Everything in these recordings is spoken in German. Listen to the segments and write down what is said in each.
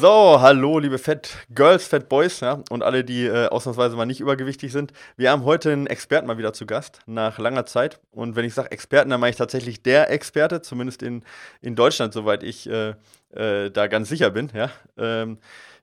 So, hallo, liebe Fat Girls, Fat Boys ja, und alle, die äh, ausnahmsweise mal nicht übergewichtig sind. Wir haben heute einen Experten mal wieder zu Gast, nach langer Zeit. Und wenn ich sage Experten, dann meine ich tatsächlich der Experte, zumindest in, in Deutschland, soweit ich äh, äh, da ganz sicher bin. Ja. Ähm,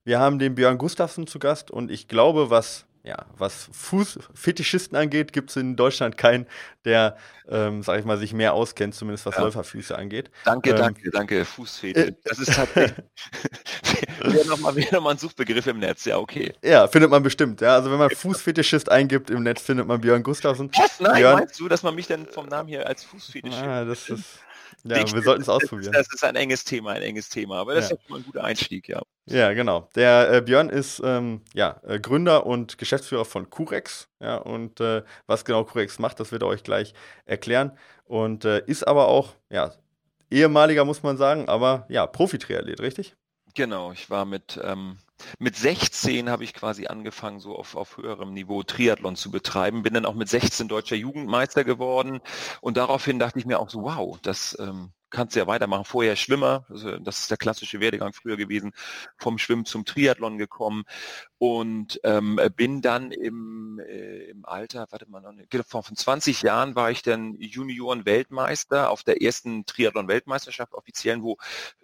wir haben den Björn Gustafsson zu Gast und ich glaube, was ja, was Fußfetischisten angeht, gibt es in Deutschland keinen, der, ähm, sag ich mal, sich mehr auskennt, zumindest was ja. Läuferfüße angeht. Danke, ähm, danke, danke, Fußfetisch. Äh, das ist tatsächlich, wäre nochmal noch ein Suchbegriff im Netz, ja, okay. Ja, findet man bestimmt, ja. Also wenn man Fußfetischist eingibt im Netz, findet man Björn Gustafsson. Was? Nein, Björn, meinst du, dass man mich denn vom Namen hier als Fußfetischist Ah, das ist ja, wir sollten es ausprobieren. Das ist ein enges Thema, ein enges Thema, aber das ja. ist mal ein guter Einstieg, ja. Ja, genau. Der äh, Björn ist ähm, ja, äh, Gründer und Geschäftsführer von Curex. Ja, und äh, was genau Curex macht, das wird er euch gleich erklären. Und äh, ist aber auch, ja, ehemaliger, muss man sagen, aber ja, Profi-Triathlet, richtig? Genau, ich war mit, ähm, mit 16 habe ich quasi angefangen, so auf, auf höherem Niveau Triathlon zu betreiben. Bin dann auch mit 16 deutscher Jugendmeister geworden. Und daraufhin dachte ich mir auch so, wow, das ähm, kannst du ja weitermachen. Vorher Schwimmer, also das ist der klassische Werdegang früher gewesen, vom Schwimmen zum Triathlon gekommen und ähm, bin dann im, äh, im Alter, warte mal, genau, von 20 Jahren war ich dann Junioren-Weltmeister auf der ersten Triathlon-Weltmeisterschaft offiziellen, wo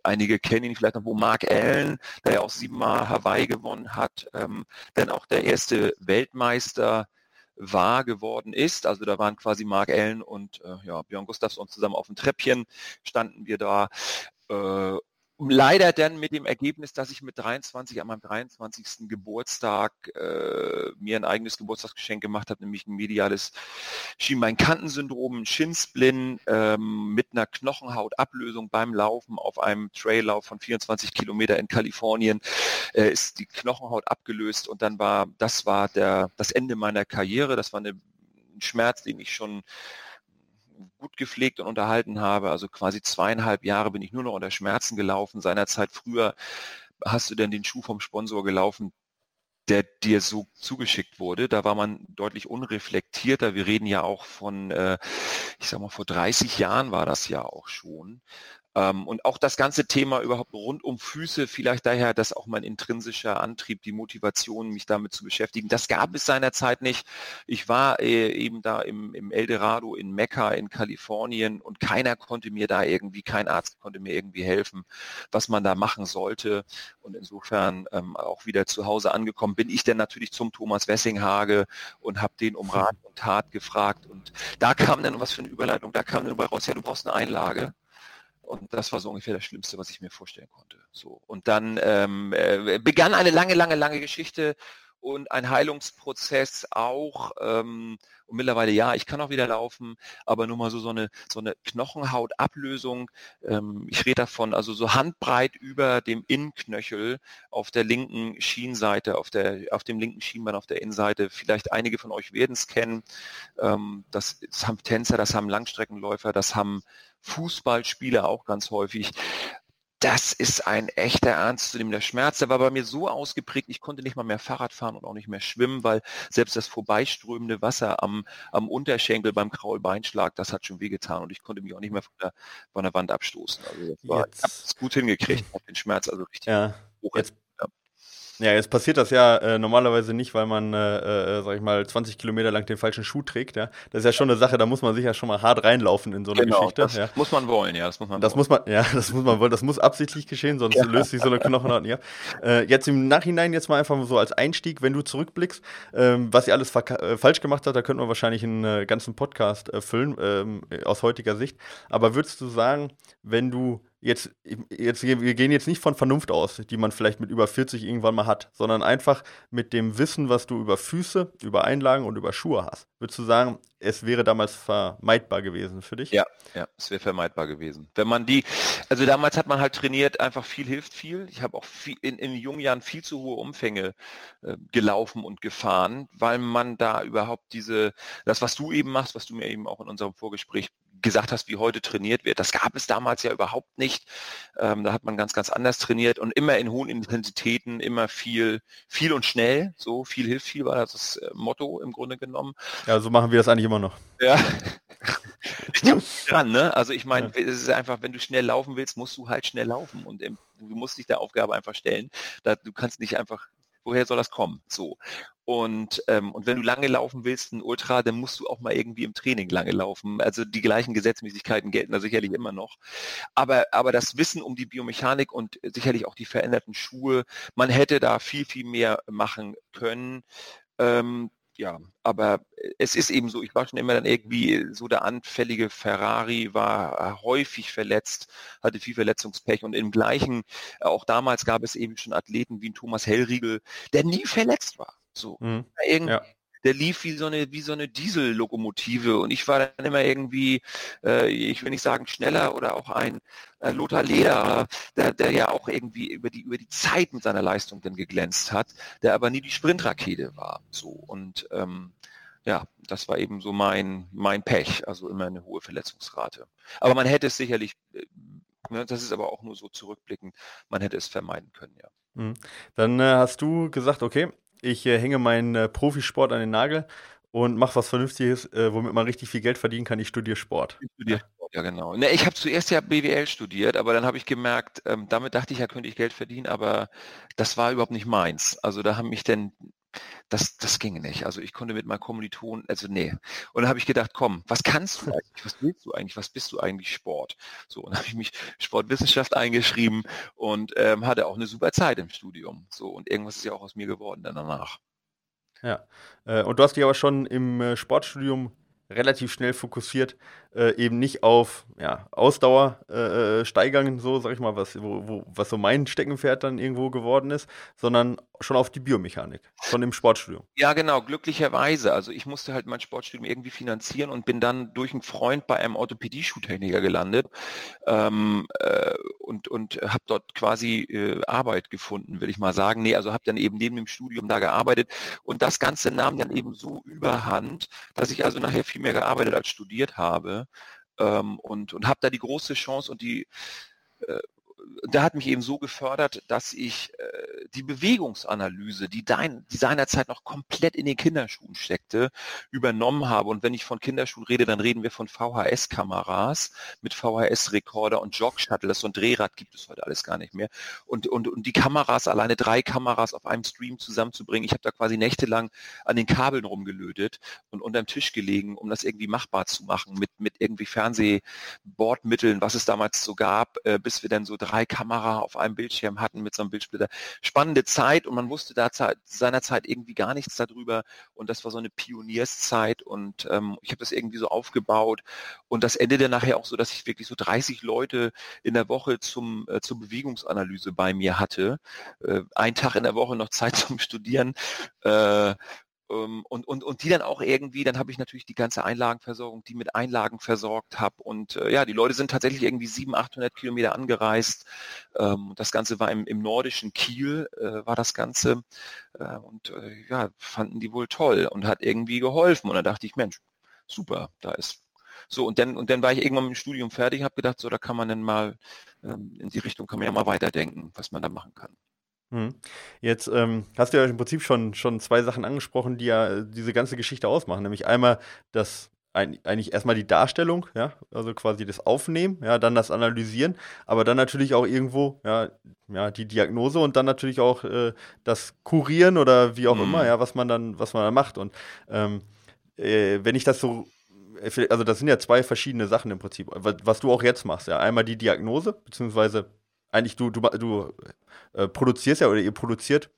einige kennen ihn vielleicht noch, wo Mark Allen, der ja auch siebenmal Hawaii gewonnen hat, ähm, dann auch der erste Weltmeister wahr geworden ist. Also da waren quasi Mark Allen und äh, ja, Björn Gustafsson zusammen auf dem Treppchen, standen wir da. Leider dann mit dem Ergebnis, dass ich mit 23 an meinem 23. Geburtstag äh, mir ein eigenes Geburtstagsgeschenk gemacht habe, nämlich ein mediales Schienbeinkantensyndrom, ein Schinsplin ähm, mit einer Knochenhautablösung beim Laufen auf einem Traillauf von 24 Kilometer in Kalifornien äh, ist die Knochenhaut abgelöst und dann war das war der das Ende meiner Karriere. Das war eine, ein Schmerz, den ich schon gut gepflegt und unterhalten habe. Also quasi zweieinhalb Jahre bin ich nur noch unter Schmerzen gelaufen. Seinerzeit früher hast du denn den Schuh vom Sponsor gelaufen, der dir so zugeschickt wurde. Da war man deutlich unreflektierter. Wir reden ja auch von, äh, ich sag mal, vor 30 Jahren war das ja auch schon. Ähm, und auch das ganze Thema überhaupt rund um Füße, vielleicht daher, dass auch mein intrinsischer Antrieb, die Motivation, mich damit zu beschäftigen, das gab es seinerzeit nicht. Ich war äh, eben da im, im Eldorado in Mekka in Kalifornien und keiner konnte mir da irgendwie, kein Arzt konnte mir irgendwie helfen, was man da machen sollte. Und insofern ähm, auch wieder zu Hause angekommen bin ich dann natürlich zum Thomas Wessinghage und habe den um Rat und Tat gefragt. Und da kam dann, was für eine Überleitung, da kam dann raus, ja, du brauchst eine Einlage. Und das war so ungefähr das Schlimmste, was ich mir vorstellen konnte. So. Und dann ähm, äh, begann eine lange, lange, lange Geschichte und ein Heilungsprozess auch. Ähm, und mittlerweile ja, ich kann auch wieder laufen, aber nur mal so so eine so eine Knochenhautablösung. Ähm, ich rede davon, also so handbreit über dem Innenknöchel auf der linken Schienseite, auf der auf dem linken Schienbein auf der Innenseite. Vielleicht einige von euch werden es kennen. Ähm, das, das haben Tänzer, das haben Langstreckenläufer, das haben Fußballspieler auch ganz häufig. Das ist ein echter ernstzunehmender Schmerz. Der war bei mir so ausgeprägt, ich konnte nicht mal mehr Fahrrad fahren und auch nicht mehr schwimmen, weil selbst das vorbeiströmende Wasser am, am Unterschenkel beim Kraulbeinschlag, das hat schon wehgetan und ich konnte mich auch nicht mehr von der, von der Wand abstoßen. Also das war, ich habe es gut hingekriegt, den Schmerz also richtig ja. hoch. Jetzt ja, jetzt passiert das ja äh, normalerweise nicht, weil man, äh, äh, sag ich mal, 20 Kilometer lang den falschen Schuh trägt. Ja? Das ist ja schon eine Sache, da muss man sich ja schon mal hart reinlaufen in so eine genau, Geschichte. Das ja. muss man wollen, ja. Das muss man das wollen. Muss man, ja, das muss man wollen. Das muss absichtlich geschehen, sonst ja. löst sich so eine Knochenhaut nicht ab. Äh, jetzt im Nachhinein jetzt mal einfach so als Einstieg, wenn du zurückblickst, ähm, was ihr alles äh, falsch gemacht habt, da könnte man wahrscheinlich einen äh, ganzen Podcast füllen, ähm, aus heutiger Sicht. Aber würdest du sagen, wenn du jetzt, jetzt, wir gehen jetzt nicht von Vernunft aus, die man vielleicht mit über 40 irgendwann mal hat, sondern einfach mit dem Wissen, was du über Füße, über Einlagen und über Schuhe hast. Würdest du sagen, es wäre damals vermeidbar gewesen für dich? Ja, ja, es wäre vermeidbar gewesen. Wenn man die, also damals hat man halt trainiert, einfach viel hilft viel. Ich habe auch viel, in, in jungen Jahren viel zu hohe Umfänge äh, gelaufen und gefahren, weil man da überhaupt diese, das, was du eben machst, was du mir eben auch in unserem Vorgespräch gesagt hast, wie heute trainiert wird. Das gab es damals ja überhaupt nicht. Ähm, da hat man ganz, ganz anders trainiert und immer in hohen Intensitäten, immer viel, viel und schnell. So viel hilft viel war das äh, Motto im Grunde genommen. Ja, so machen wir das eigentlich immer noch. Ja. dran, ne? Also ich meine, ja. es ist einfach, wenn du schnell laufen willst, musst du halt schnell laufen und du musst dich der Aufgabe einfach stellen. Da, du kannst nicht einfach woher soll das kommen? So. Und, ähm, und wenn du lange laufen willst, ein Ultra, dann musst du auch mal irgendwie im Training lange laufen. Also die gleichen Gesetzmäßigkeiten gelten da sicherlich immer noch. Aber, aber das Wissen um die Biomechanik und sicherlich auch die veränderten Schuhe, man hätte da viel, viel mehr machen können. Ähm, ja, aber es ist eben so, ich war schon immer dann irgendwie so der anfällige Ferrari, war häufig verletzt, hatte viel Verletzungspech und im gleichen, auch damals gab es eben schon Athleten wie ein Thomas Hellriegel, der nie verletzt war. So. Mhm. Irgendwie, ja der lief wie so eine, wie so eine Diesellokomotive und ich war dann immer irgendwie, äh, ich will nicht sagen schneller oder auch ein äh, Lothar Leder, der, der ja auch irgendwie über die, über die Zeit mit seiner Leistung dann geglänzt hat, der aber nie die Sprintrakete war. So und ähm, ja, das war eben so mein, mein Pech, also immer eine hohe Verletzungsrate. Aber man hätte es sicherlich, äh, ne, das ist aber auch nur so zurückblickend, man hätte es vermeiden können, ja. Mhm. Dann äh, hast du gesagt, okay, ich äh, hänge meinen äh, Profisport an den Nagel und mache was Vernünftiges, äh, womit man richtig viel Geld verdienen kann. Ich studiere Sport. Ich studiere Sport, ja genau. Ne, ich habe zuerst ja BWL studiert, aber dann habe ich gemerkt, ähm, damit dachte ich ja, könnte ich Geld verdienen, aber das war überhaupt nicht meins. Also da haben mich denn das, das ging nicht. Also ich konnte mit meinem Kommilitonen, also nee. Und dann habe ich gedacht, komm, was kannst du eigentlich? Was willst du eigentlich? Was bist du eigentlich Sport? So, und habe ich mich Sportwissenschaft eingeschrieben und ähm, hatte auch eine super Zeit im Studium. So, und irgendwas ist ja auch aus mir geworden dann danach. Ja. Äh, und du hast dich aber schon im äh, Sportstudium relativ schnell fokussiert, äh, eben nicht auf ja, Ausdauer äh, äh, steigern, so sag ich mal, was, wo, wo, was so mein Steckenpferd dann irgendwo geworden ist, sondern schon auf die Biomechanik, schon im Sportstudium. Ja, genau, glücklicherweise. Also ich musste halt mein Sportstudium irgendwie finanzieren und bin dann durch einen Freund bei einem Orthopädie-Schuhtechniker gelandet ähm, äh, und, und habe dort quasi äh, Arbeit gefunden, will ich mal sagen. Nee, also habe dann eben neben dem Studium da gearbeitet und das Ganze nahm dann eben so überhand, dass ich also nachher viel mehr gearbeitet als studiert habe ähm, und, und habe da die große Chance und die äh, der hat mich eben so gefördert, dass ich äh, die Bewegungsanalyse, die, dein, die seinerzeit noch komplett in den Kinderschuhen steckte, übernommen habe. Und wenn ich von Kinderschuhen rede, dann reden wir von VHS-Kameras mit VHS-Rekorder und Jog-Shuttle. Das so ein Drehrad gibt es heute alles gar nicht mehr. Und, und, und die Kameras, alleine drei Kameras auf einem Stream zusammenzubringen, ich habe da quasi nächtelang an den Kabeln rumgelötet und unterm Tisch gelegen, um das irgendwie machbar zu machen mit, mit irgendwie Fernsehbordmitteln, was es damals so gab, äh, bis wir dann so drei Kamera auf einem Bildschirm hatten mit so einem Bildsplitter. Spannende Zeit und man wusste da seinerzeit irgendwie gar nichts darüber und das war so eine Pionierszeit und ähm, ich habe das irgendwie so aufgebaut und das endete nachher auch so, dass ich wirklich so 30 Leute in der Woche zum äh, zur Bewegungsanalyse bei mir hatte. Äh, ein Tag in der Woche noch Zeit zum Studieren. Äh, und, und, und die dann auch irgendwie, dann habe ich natürlich die ganze Einlagenversorgung, die mit Einlagen versorgt habe. Und äh, ja, die Leute sind tatsächlich irgendwie 700, 800 Kilometer angereist. Ähm, das Ganze war im, im nordischen Kiel, äh, war das Ganze. Äh, und äh, ja, fanden die wohl toll und hat irgendwie geholfen. Und da dachte ich, Mensch, super, da ist so, und dann, und dann war ich irgendwann mit dem Studium fertig, habe gedacht, so, da kann man dann mal, ähm, in die Richtung kann man ja mal weiterdenken, was man da machen kann. Hm. Jetzt ähm, hast du ja im Prinzip schon, schon zwei Sachen angesprochen, die ja äh, diese ganze Geschichte ausmachen. Nämlich einmal das eigentlich erstmal die Darstellung, ja, also quasi das Aufnehmen, ja, dann das Analysieren, aber dann natürlich auch irgendwo, ja, ja, die Diagnose und dann natürlich auch äh, das Kurieren oder wie auch mhm. immer, ja, was man dann, was man dann macht. Und ähm, äh, wenn ich das so, äh, also das sind ja zwei verschiedene Sachen im Prinzip, was, was du auch jetzt machst, ja, einmal die Diagnose, beziehungsweise eigentlich du, du, du äh, produzierst ja oder ihr produziert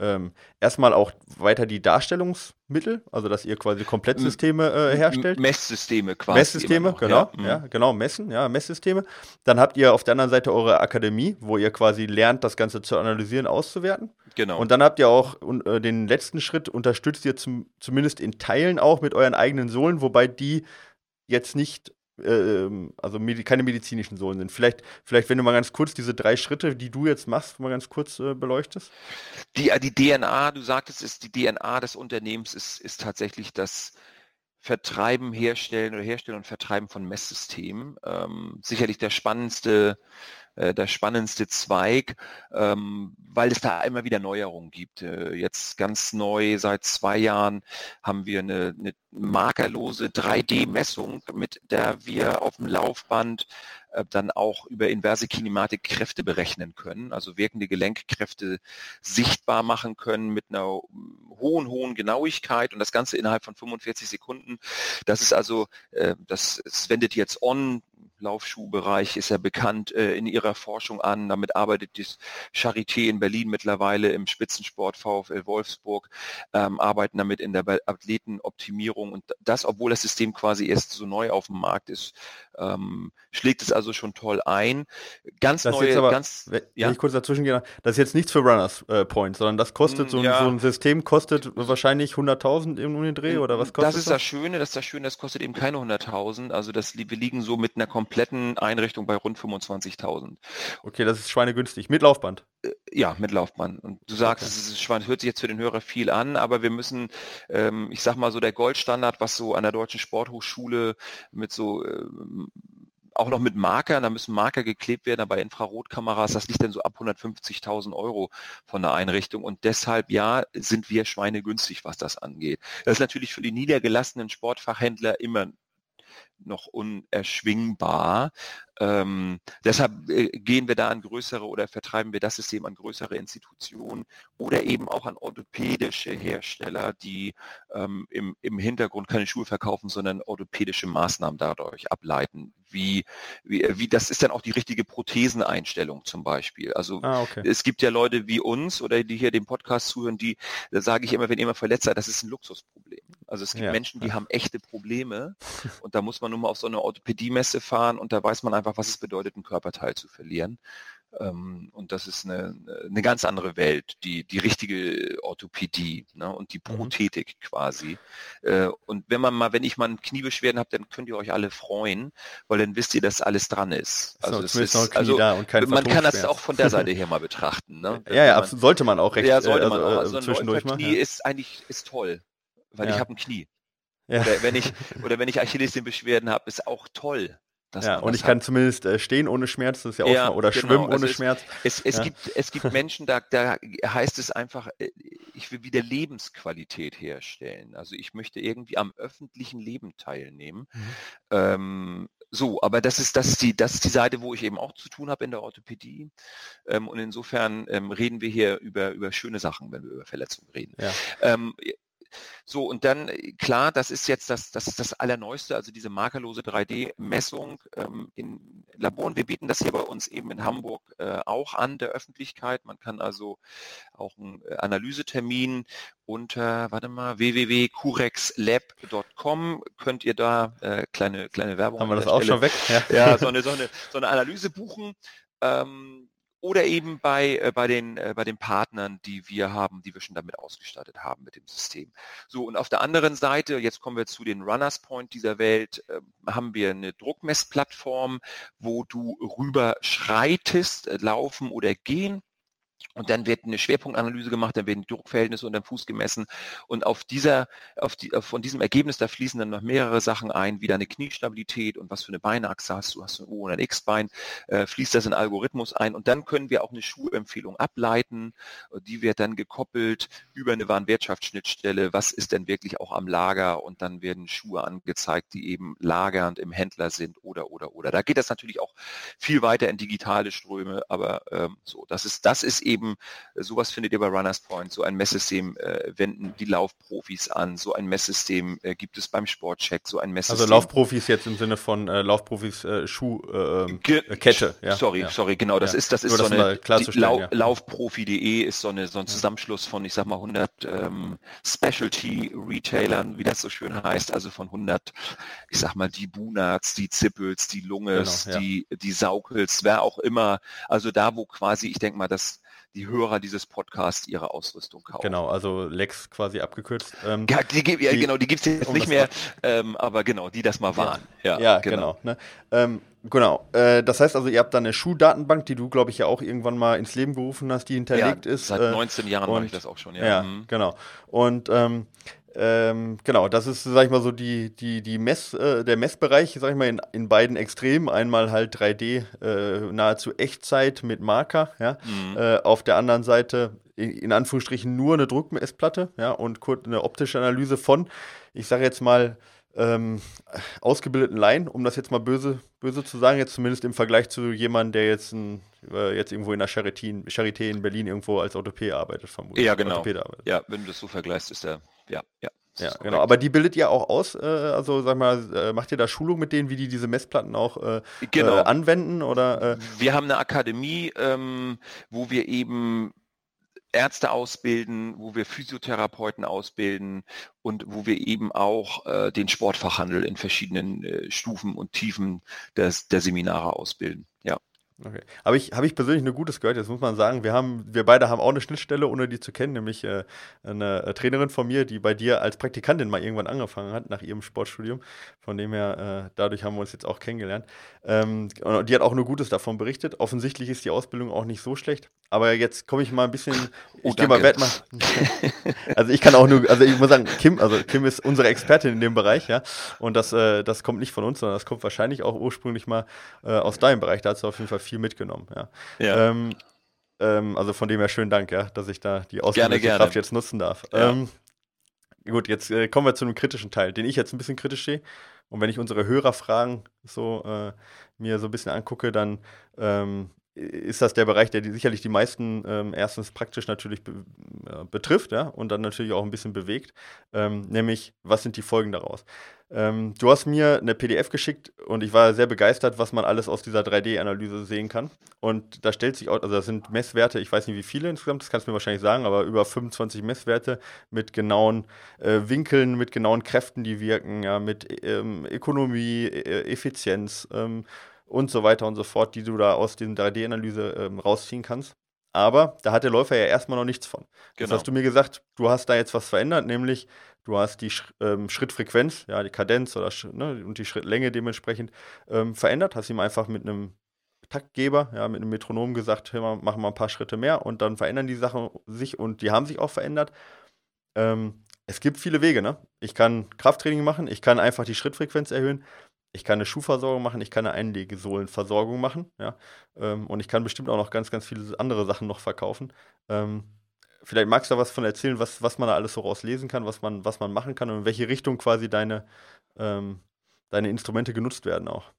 ähm, erstmal auch weiter die Darstellungsmittel, also dass ihr quasi Komplettsysteme äh, herstellt. Messsysteme quasi. Messsysteme, genau, ja, ja, genau, Messen, ja, Messsysteme. Dann habt ihr auf der anderen Seite eure Akademie, wo ihr quasi lernt, das Ganze zu analysieren, auszuwerten. Genau. Und dann habt ihr auch äh, den letzten Schritt, unterstützt ihr zum, zumindest in Teilen auch mit euren eigenen Sohlen, wobei die jetzt nicht ähm, also keine medizinischen Sohlen sind. Vielleicht, vielleicht, wenn du mal ganz kurz diese drei Schritte, die du jetzt machst, mal ganz kurz äh, beleuchtest. Die, äh, die DNA, du sagtest, ist die DNA des Unternehmens ist, ist tatsächlich das Vertreiben, Herstellen oder Herstellen und Vertreiben von Messsystemen. Ähm, sicherlich der spannendste äh, der spannendste Zweig, ähm, weil es da immer wieder Neuerungen gibt. Äh, jetzt ganz neu, seit zwei Jahren haben wir eine, eine markerlose 3D-Messung, mit der wir auf dem Laufband äh, dann auch über inverse Kinematik Kräfte berechnen können, also wirkende Gelenkkräfte sichtbar machen können mit einer hohen, hohen Genauigkeit und das Ganze innerhalb von 45 Sekunden. Das ist also, äh, das, das wendet jetzt On Laufschuhbereich ist ja bekannt äh, in ihrer Forschung an. Damit arbeitet das Charité in Berlin mittlerweile im Spitzensport VfL Wolfsburg, ähm, arbeiten damit in der Athletenoptimierung und das, obwohl das System quasi erst so neu auf dem Markt ist, ähm, schlägt es also schon toll ein. Ganz das neue, aber, ganz, wenn ja? ich kurz dazwischen gehe, das ist jetzt nichts für Runners äh, Point, sondern das kostet hm, so, ja. so, ein System kostet wahrscheinlich 100.000 im Unidreh oder was kostet das? Ist das ist das Schöne, das ist das Schöne, das kostet eben keine 100.000, also das, wir liegen so mit einer kompletten Einrichtung bei rund 25.000. Okay, das ist schweinegünstig, mit Laufband. Äh, ja, mit Laufband. Und du sagst, okay. es ist Schwein, hört sich jetzt für den Hörer viel an, aber wir müssen, ähm, ich sag mal so der Goldstandard, was so an der Deutschen Sporthochschule mit so ähm, auch noch mit Markern, da müssen Marker geklebt werden, aber Infrarotkameras, das liegt dann so ab 150.000 Euro von der Einrichtung und deshalb, ja, sind wir schweinegünstig, was das angeht. Das ist natürlich für die niedergelassenen Sportfachhändler immer noch unerschwingbar. Ähm, deshalb äh, gehen wir da an größere oder vertreiben wir das System an größere Institutionen oder eben auch an orthopädische Hersteller, die ähm, im, im Hintergrund keine Schuhe verkaufen, sondern orthopädische Maßnahmen dadurch ableiten. Wie, wie, wie das ist dann auch die richtige Protheseneinstellung zum Beispiel. Also ah, okay. es gibt ja Leute wie uns oder die hier den Podcast zuhören, die, da sage ich immer, wenn jemand verletzt seid, das ist ein Luxusproblem. Also es gibt ja, Menschen, die haben echte Probleme und da muss man nur mal auf so eine Orthopädie-Messe fahren und da weiß man einfach, was es bedeutet, einen Körperteil zu verlieren. Ähm, und das ist eine, eine ganz andere Welt, die, die richtige Orthopädie ne, und die mhm. Prothetik mhm. quasi. Äh, und wenn man mal, wenn ich mal Kniebeschwerden habe, dann könnt ihr euch alle freuen, weil dann wisst ihr, dass alles dran ist. Also, so, es ist, also man kann das auch von der Seite her mal betrachten. Ne? ja, ja, man, sollte man auch recht. Ja, sollte äh, man also, auch. Also zwischendurch ein Knie ja. ist eigentlich ist toll, weil ja. ich habe ein Knie. Ja. Oder wenn ich oder wenn ich Achillessehnenbeschwerden habe, ist auch toll ja, und ich kann zumindest äh, stehen ohne Schmerz, das ist ja auch ja, oder genau. schwimmen ohne also Schmerz. Es, es, ja. gibt, es gibt Menschen, da, da heißt es einfach, äh, ich will wieder Lebensqualität herstellen. Also ich möchte irgendwie am öffentlichen Leben teilnehmen. Mhm. Ähm, so, aber das ist, das ist die, das ist die Seite, wo ich eben auch zu tun habe in der Orthopädie. Ähm, und insofern ähm, reden wir hier über, über schöne Sachen, wenn wir über Verletzungen reden. Ja. Ähm, so, und dann, äh, klar, das ist jetzt das, das, ist das Allerneueste, also diese markerlose 3D-Messung ähm, in Laboren. Wir bieten das hier bei uns eben in Hamburg äh, auch an der Öffentlichkeit. Man kann also auch einen äh, Analysetermin unter, warte mal, www.curexlab.com könnt ihr da äh, kleine, kleine Werbung. Haben wir das auch Stelle, schon weg? Ja, ja so, eine, so, eine, so eine Analyse buchen. Ähm, oder eben bei, äh, bei, den, äh, bei den Partnern, die wir haben, die wir schon damit ausgestattet haben mit dem System. So, und auf der anderen Seite, jetzt kommen wir zu den Runners Point dieser Welt, äh, haben wir eine Druckmessplattform, wo du rüber schreitest, äh, laufen oder gehen und dann wird eine Schwerpunktanalyse gemacht, dann werden die Druckverhältnisse unter dem Fuß gemessen. Und auf dieser, auf die, von diesem Ergebnis, da fließen dann noch mehrere Sachen ein, wie deine Kniestabilität und was für eine Beinachse hast du, hast du ein O- oder ein X-Bein, äh, fließt das in Algorithmus ein. Und dann können wir auch eine Schuhempfehlung ableiten. Die wird dann gekoppelt über eine Warenwirtschaftsschnittstelle. Was ist denn wirklich auch am Lager? Und dann werden Schuhe angezeigt, die eben lagernd im Händler sind oder, oder, oder. Da geht das natürlich auch viel weiter in digitale Ströme. Aber ähm, so, das ist, das ist eben äh, sowas findet ihr bei Runners Point, so ein Messsystem äh, wenden die Laufprofis an, so ein Messsystem äh, gibt es beim Sportcheck, so ein Messsystem. Also Laufprofis jetzt im Sinne von äh, Laufprofis äh, Schuhkette. Ähm, ja. Sorry, ja. sorry, genau, das ja. ist, das ist Nur so eine, Lau ja. Laufprofi.de ist so, eine, so ein Zusammenschluss von, ich sag mal, 100 ähm, Specialty-Retailern, wie das so schön heißt, also von 100, ich sag mal, die Bunats, die Zippels, die Lunges, genau, die, die Saukels, wer auch immer, also da, wo quasi, ich denke mal, das die Hörer dieses Podcasts ihre Ausrüstung kaufen. Genau, also Lex quasi abgekürzt. Ähm, ja, die, ja, die, genau, die gibt es jetzt um nicht mehr, ähm, aber genau, die das mal waren. Ja, ja genau. genau ne? ähm, genau. Äh, das heißt also, ihr habt da eine Schuhdatenbank, die du, glaube ich, ja auch irgendwann mal ins Leben gerufen hast, die hinterlegt ja, ist. Seit 19 äh, Jahren mache ich das auch schon, ja. Ja, mhm. genau. Und ähm, ähm, genau, das ist, sag ich mal, so die, die, die Mess, äh, der Messbereich, sag ich mal, in, in beiden Extremen. Einmal halt 3D, äh, nahezu Echtzeit mit Marker, ja. Mhm. Äh, auf der anderen Seite in Anführungsstrichen nur eine Druckmessplatte, ja, und kurz eine optische Analyse von, ich sage jetzt mal, ähm, ausgebildeten Laien, um das jetzt mal böse, böse zu sagen, jetzt zumindest im Vergleich zu jemandem, der jetzt, ein, äh, jetzt irgendwo in der Charité, Charité in Berlin irgendwo als Orthopäde arbeitet, vermutlich. Ja, genau. Ja, wenn du das so vergleichst, ist der, ja, ja. Ja, genau. Aber die bildet ihr auch aus, äh, also sag mal, äh, macht ihr da Schulung mit denen, wie die diese Messplatten auch äh, genau. Äh, anwenden? Oder, äh? Wir haben eine Akademie, ähm, wo wir eben Ärzte ausbilden, wo wir Physiotherapeuten ausbilden und wo wir eben auch äh, den Sportfachhandel in verschiedenen Stufen und Tiefen des, der Seminare ausbilden. Ja. Okay. Habe ich, hab ich persönlich nur Gutes gehört, jetzt muss man sagen, wir haben, wir beide haben auch eine Schnittstelle, ohne die zu kennen, nämlich äh, eine äh, Trainerin von mir, die bei dir als Praktikantin mal irgendwann angefangen hat, nach ihrem Sportstudium. Von dem her, äh, dadurch haben wir uns jetzt auch kennengelernt. Ähm, und die hat auch nur Gutes davon berichtet. Offensichtlich ist die Ausbildung auch nicht so schlecht. Aber jetzt komme ich mal ein bisschen, oh, ich gehe mal Wert mal. also ich kann auch nur, also ich muss sagen, Kim, also Kim ist unsere Expertin in dem Bereich, ja. Und das, äh, das kommt nicht von uns, sondern das kommt wahrscheinlich auch ursprünglich mal äh, aus deinem Bereich. Da hast du auf jeden Fall viel mitgenommen, ja. ja. Ähm, ähm, also von dem her schönen Dank, ja, dass ich da die Ausbildungskraft jetzt nutzen darf. Ja. Ähm, gut, jetzt äh, kommen wir zu einem kritischen Teil, den ich jetzt ein bisschen kritisch sehe. Und wenn ich unsere Hörerfragen so äh, mir so ein bisschen angucke, dann ähm, ist das der Bereich, der die, sicherlich die meisten ähm, erstens praktisch natürlich be äh, betrifft, ja, und dann natürlich auch ein bisschen bewegt, ähm, nämlich was sind die Folgen daraus? Ähm, du hast mir eine PDF geschickt und ich war sehr begeistert, was man alles aus dieser 3D-Analyse sehen kann. Und da stellt sich auch, also das sind Messwerte, ich weiß nicht wie viele insgesamt, das kannst du mir wahrscheinlich sagen, aber über 25 Messwerte mit genauen äh, Winkeln, mit genauen Kräften, die wirken, ja, mit ähm, Ökonomie, e Effizienz ähm, und so weiter und so fort, die du da aus den 3D-Analyse ähm, rausziehen kannst. Aber da hat der Läufer ja erstmal noch nichts von. Genau. Das hast du mir gesagt, du hast da jetzt was verändert, nämlich du hast die Sch ähm, Schrittfrequenz, ja, die Kadenz oder ne, und die Schrittlänge dementsprechend ähm, verändert. Hast ihm einfach mit einem Taktgeber, ja, mit einem Metronom gesagt, hör mal, machen wir ein paar Schritte mehr und dann verändern die Sachen sich und die haben sich auch verändert. Ähm, es gibt viele Wege, ne? Ich kann Krafttraining machen, ich kann einfach die Schrittfrequenz erhöhen, ich kann eine Schuhversorgung machen, ich kann eine Einlegesohlenversorgung machen, ja. Ähm, und ich kann bestimmt auch noch ganz, ganz viele andere Sachen noch verkaufen. Ähm, vielleicht magst du da was von erzählen, was, was man da alles so rauslesen kann, was man, was man machen kann und in welche Richtung quasi deine, ähm, deine Instrumente genutzt werden auch.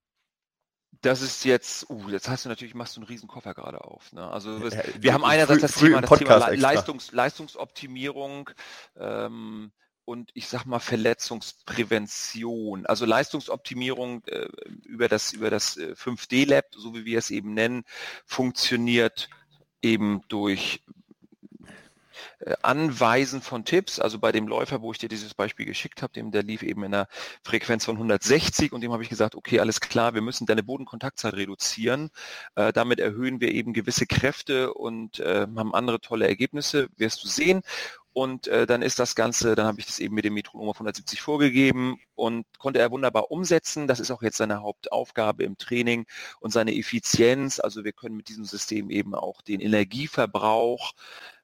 Das ist jetzt, uh, jetzt hast du natürlich, machst du einen riesen Koffer gerade auf. Ne? Also wir, wir haben einerseits das Thema, das Thema Leistungs, Leistungsoptimierung, ähm, und ich sag mal Verletzungsprävention, also Leistungsoptimierung äh, über das über das 5D äh, Lab, so wie wir es eben nennen, funktioniert eben durch äh, Anweisen von Tipps, also bei dem Läufer, wo ich dir dieses Beispiel geschickt habe, dem der lief eben in einer Frequenz von 160 und dem habe ich gesagt, okay, alles klar, wir müssen deine Bodenkontaktzeit reduzieren. Äh, damit erhöhen wir eben gewisse Kräfte und äh, haben andere tolle Ergebnisse, wirst du sehen. Und äh, dann ist das Ganze, dann habe ich das eben mit dem Metronom auf 170 vorgegeben und konnte er wunderbar umsetzen. Das ist auch jetzt seine Hauptaufgabe im Training und seine Effizienz. Also wir können mit diesem System eben auch den Energieverbrauch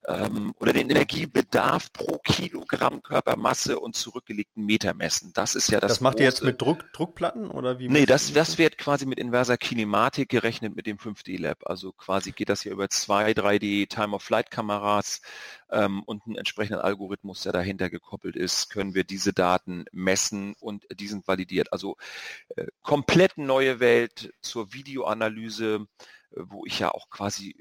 ähm, oder den Energiebedarf pro Kilogramm Körpermasse und zurückgelegten Meter messen. Das ist ja das. Das macht ihr jetzt mit Druck, Druckplatten oder wie? Nee, das, das wird quasi mit inverser Kinematik gerechnet mit dem 5D Lab. Also quasi geht das hier über zwei 3D Time-of-Flight-Kameras ähm, und einen entsprechenden Algorithmus, der dahinter gekoppelt ist, können wir diese Daten messen und die sind validiert. Also äh, komplett neue Welt zur Videoanalyse wo ich ja auch quasi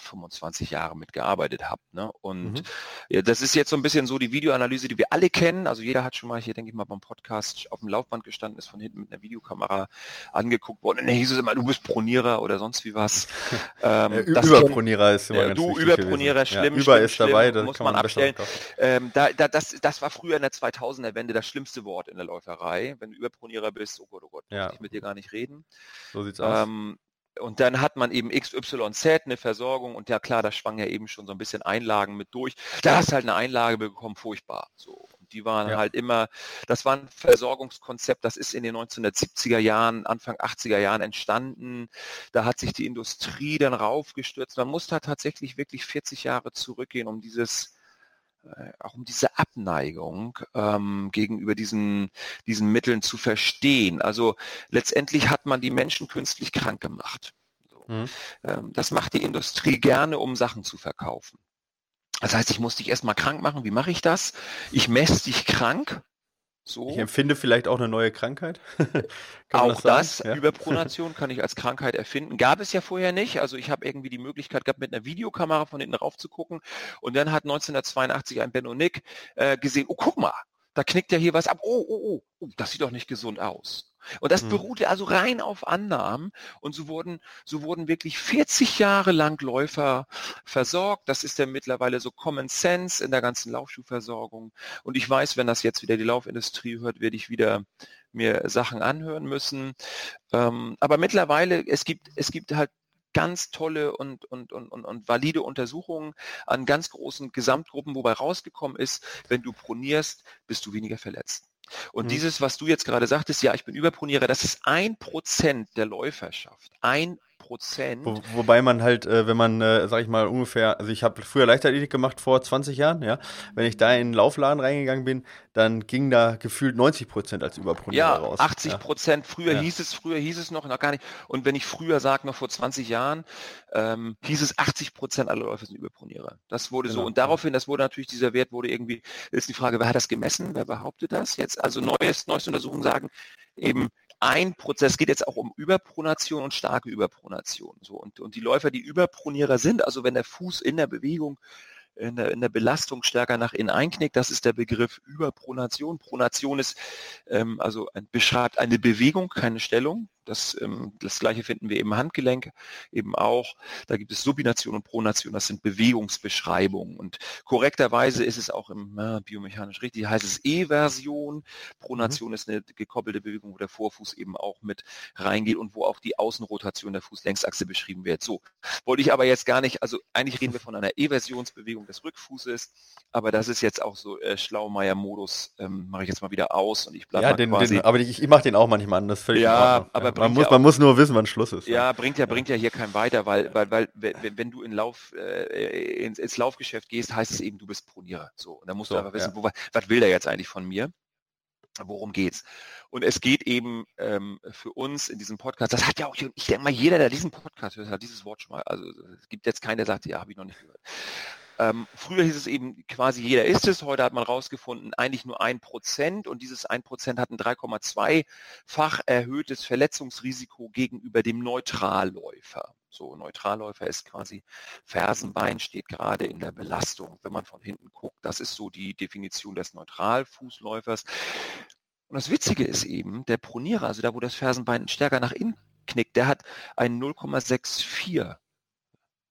25 Jahre mitgearbeitet habe. Ne? Und mhm. ja, das ist jetzt so ein bisschen so die Videoanalyse, die wir alle kennen. Also jeder hat schon mal hier, denke ich mal, beim Podcast auf dem Laufband gestanden, ist von hinten mit einer Videokamera angeguckt worden. Und dann hieß es immer, du bist Pronierer oder sonst wie was. Ähm, äh, Überpronierer ist immer äh, ganz Du Überpronierer, schlimm, ja, über schlimm, ist schlimm, dabei, das muss man, man abstellen. Ähm, da, da, das, das war früher in der 2000er Wende das schlimmste Wort in der Läuferei. Wenn du Überpronierer bist, oh Gott, oh Gott, ja. ich mit dir gar nicht reden. So sieht's aus. Ähm, und dann hat man eben XYZ, eine Versorgung und ja klar, da schwang ja eben schon so ein bisschen Einlagen mit durch. Da hast du halt eine Einlage bekommen, furchtbar. So. Und die waren ja. halt immer, das war ein Versorgungskonzept, das ist in den 1970er Jahren, Anfang 80er Jahren entstanden. Da hat sich die Industrie dann raufgestürzt. Man muss da tatsächlich wirklich 40 Jahre zurückgehen, um dieses auch um diese Abneigung ähm, gegenüber diesen, diesen Mitteln zu verstehen. Also letztendlich hat man die Menschen künstlich krank gemacht. So. Mhm. Ähm, das macht die Industrie gerne, um Sachen zu verkaufen. Das heißt, ich muss dich erstmal krank machen. Wie mache ich das? Ich messe dich krank so. Ich empfinde vielleicht auch eine neue Krankheit. auch das, das ja. Überpronation kann ich als Krankheit erfinden. Gab es ja vorher nicht. Also ich habe irgendwie die Möglichkeit gehabt, mit einer Videokamera von hinten rauf zu gucken. Und dann hat 1982 ein Benno Nick äh, gesehen, oh guck mal, da knickt ja hier was ab. Oh, oh, oh, oh das sieht doch nicht gesund aus. Und das hm. beruhte also rein auf Annahmen. Und so wurden, so wurden wirklich 40 Jahre lang Läufer versorgt. Das ist ja mittlerweile so Common Sense in der ganzen Laufschuhversorgung. Und ich weiß, wenn das jetzt wieder die Laufindustrie hört, werde ich wieder mir Sachen anhören müssen. Ähm, aber mittlerweile, es gibt, es gibt halt ganz tolle und, und, und, und, und valide Untersuchungen an ganz großen Gesamtgruppen, wobei rausgekommen ist, wenn du pronierst, bist du weniger verletzt. Und mhm. dieses, was du jetzt gerade sagtest, ja, ich bin Überpronierer, das ist ein Prozent der Läuferschaft. Ein Prozent. Wo, wobei man halt, äh, wenn man, äh, sag ich mal, ungefähr, also ich habe früher Leichtathletik gemacht vor 20 Jahren, ja. Wenn ich da in den Laufladen reingegangen bin, dann ging da gefühlt 90 Prozent als Überpronierer ja, raus. 80 Prozent. Ja. Früher ja. hieß es, früher hieß es noch, noch gar nicht. Und wenn ich früher sage, noch vor 20 Jahren, ähm, hieß es 80 Prozent aller Läufer sind Überpronierer. Das wurde genau. so. Und daraufhin, das wurde natürlich, dieser Wert wurde irgendwie, ist die Frage, wer hat das gemessen? Wer behauptet das jetzt? Also neues, neueste Untersuchungen sagen eben, ein Prozess, es geht jetzt auch um Überpronation und starke Überpronation. So, und, und die Läufer, die Überpronierer sind, also wenn der Fuß in der Bewegung in der, in der Belastung stärker nach innen einknickt. Das ist der Begriff Überpronation. Pronation ist ähm, also ein, beschreibt eine Bewegung, keine Stellung. Das, ähm, das gleiche finden wir im Handgelenk eben auch. Da gibt es Subination und Pronation, das sind Bewegungsbeschreibungen. Und korrekterweise ist es auch im äh, biomechanisch richtig, heißt es E-Version. Pronation mhm. ist eine gekoppelte Bewegung, wo der Vorfuß eben auch mit reingeht und wo auch die Außenrotation der Fußlängsachse beschrieben wird. So, wollte ich aber jetzt gar nicht, also eigentlich reden wir von einer E-Versionsbewegung des Rückfußes, aber das ist jetzt auch so äh, Schlaumeier-Modus, ähm, mache ich jetzt mal wieder aus und ich bleibe ja, den, quasi. Den, aber ich, ich mache den auch manchmal an, das völlig Ja, aber man muss, man muss nur wissen, wann Schluss ist. Ja, bringt ja, bringt ja hier kein weiter, weil, weil, weil wenn, du in Lauf, äh, ins, ins, Laufgeschäft gehst, heißt es eben, du bist Pronierer. So, und dann musst so, du einfach wissen, ja. wo, was will der jetzt eigentlich von mir? Worum geht's? Und es geht eben ähm, für uns in diesem Podcast, das hat ja auch, ich denke mal, jeder, der diesen Podcast hört, hat dieses Wort schon mal, also es gibt jetzt keinen, der sagt, ja, habe ich noch nicht gehört. Ähm, früher hieß es eben quasi jeder ist es, heute hat man rausgefunden, eigentlich nur ein Prozent und dieses ein Prozent hat ein 3,2-fach erhöhtes Verletzungsrisiko gegenüber dem Neutralläufer. So, Neutralläufer ist quasi Fersenbein, steht gerade in der Belastung, wenn man von hinten guckt. Das ist so die Definition des Neutralfußläufers. Und das Witzige ist eben, der Pronierer, also da, wo das Fersenbein stärker nach innen knickt, der hat einen 0,64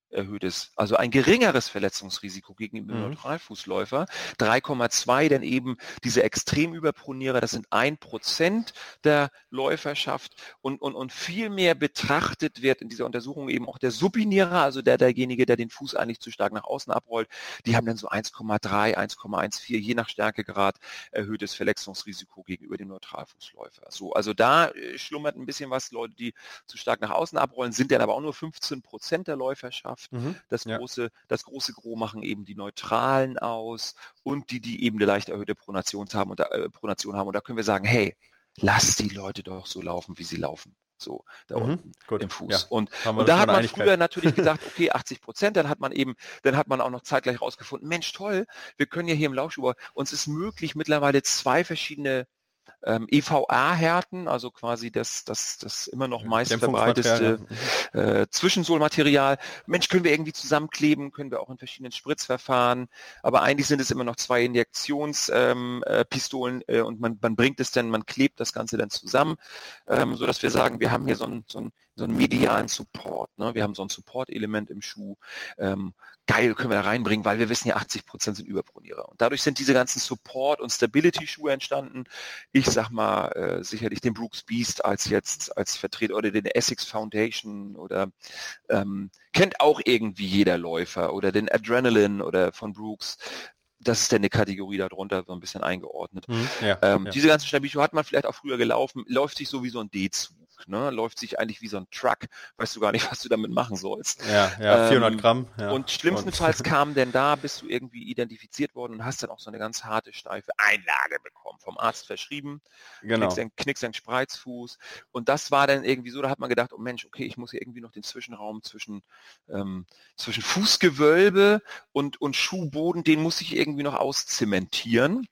erhöhtes, also ein geringeres Verletzungsrisiko gegenüber mhm. Neutralfußläufer. 3,2 denn eben diese Extremüberpronierer, das sind ein Prozent der Läuferschaft und, und, und viel mehr betrachtet wird in dieser Untersuchung eben auch der Subinierer, also der, derjenige, der den Fuß eigentlich zu stark nach außen abrollt, die haben dann so 1,3, 1,14, je nach Stärkegrad erhöhtes Verletzungsrisiko gegenüber dem Neutralfußläufer. So, also da äh, schlummert ein bisschen was, Leute, die zu stark nach außen abrollen, sind dann aber auch nur 15 Prozent der Läuferschaft. Mannschaft. Mhm. Das, ja. große, das große Gros machen eben die Neutralen aus und die, die eben eine leicht erhöhte Pronation haben und, äh, Pronation haben. Und da können wir sagen, hey, lass die Leute doch so laufen, wie sie laufen. So, da mhm, unten gut. im Fuß. Ja, und, und da hat man früher natürlich gesagt, okay, 80 Prozent, dann hat man eben, dann hat man auch noch zeitgleich rausgefunden, Mensch, toll, wir können ja hier im Laufschuh, uns ist möglich, mittlerweile zwei verschiedene ähm, EVA-Härten, also quasi das, das, das immer noch meist verbreiteste äh, Zwischensohlmaterial. Mensch, können wir irgendwie zusammenkleben, können wir auch in verschiedenen Spritzverfahren, aber eigentlich sind es immer noch zwei Injektionspistolen ähm, äh, äh, und man, man bringt es dann, man klebt das Ganze dann zusammen, ähm, so dass wir sagen, wir haben hier so ein, so ein so einen medialen Support. Ne? Wir haben so ein Support-Element im Schuh. Ähm, geil, können wir da reinbringen, weil wir wissen ja, 80 Prozent sind Überpronierer. Und dadurch sind diese ganzen Support- und Stability-Schuhe entstanden. Ich sag mal, äh, sicherlich den Brooks Beast als jetzt, als Vertreter oder den Essex Foundation oder ähm, kennt auch irgendwie jeder Läufer oder den Adrenaline oder von Brooks das ist dann eine Kategorie darunter, so ein bisschen eingeordnet. Mhm, ja, ähm, ja. Diese ganzen Stabilschuhe hat man vielleicht auch früher gelaufen, läuft sich sowieso ein D zu. Ne? läuft sich eigentlich wie so ein Truck, weißt du gar nicht, was du damit machen sollst. Ja, ja 400 Ähm, Gramm. Ja. Und schlimmstenfalls kam denn da, bist du irgendwie identifiziert worden und hast dann auch so eine ganz harte, steife Einlage bekommen, vom Arzt verschrieben, genau. knickst, ein, Spreizfuß. Und das war dann irgendwie so, da hat man gedacht, oh Mensch, okay, ich muss hier irgendwie noch den Zwischenraum zwischen, ähm, zwischen Fußgewölbe und, und Schuhboden, den muss ich irgendwie noch auszementieren.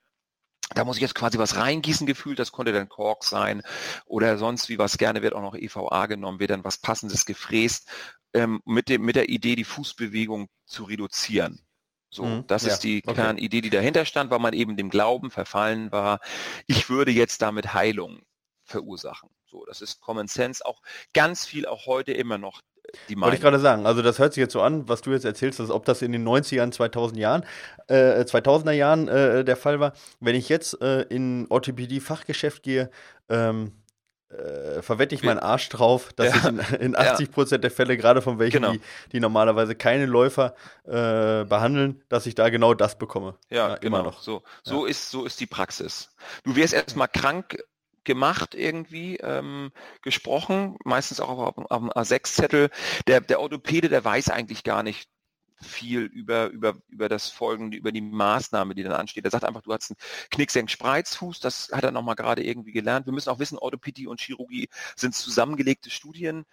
Da muss ich jetzt quasi was reingießen gefühlt, das konnte dann Kork sein oder sonst wie was gerne wird auch noch EVA genommen, wird dann was passendes gefräst, ähm, mit, dem, mit der Idee, die Fußbewegung zu reduzieren. So, Mhm, das ja, ist die okay. Kernidee, die dahinter stand, weil man eben dem Glauben verfallen war, ich würde jetzt damit Heilung verursachen. So, das ist Common Sense, auch ganz viel, auch heute immer noch die Wollte ich gerade sagen, also das hört sich jetzt so an, was du jetzt erzählst, dass ob das in den 90ern, 2000 Jahren, äh, 2000er Jahren äh, der Fall war. Wenn ich jetzt äh, in Orthopädie-Fachgeschäft gehe, ähm, äh, verwette ich meinen Arsch drauf, dass Ja. ich in, in 80 Prozent der Fälle, gerade von welchen, Genau. die, die normalerweise keine Läufer äh, behandeln, dass ich da genau das bekomme. Ja, immer genau. noch. So, so ist, so ist die Praxis. Du wirst erstmal krank gemacht irgendwie, ähm, gesprochen, meistens auch auf, auf dem A6-Zettel. Der, der Orthopäde, der weiß eigentlich gar nicht viel über, über, über das Folgende, über die Maßnahme, die dann ansteht. Er sagt einfach, du hast einen Knicksenk-Spreizfuß, das hat er nochmal gerade irgendwie gelernt. Wir müssen auch wissen, Orthopädie und Chirurgie sind zusammengelegte Studiengänge,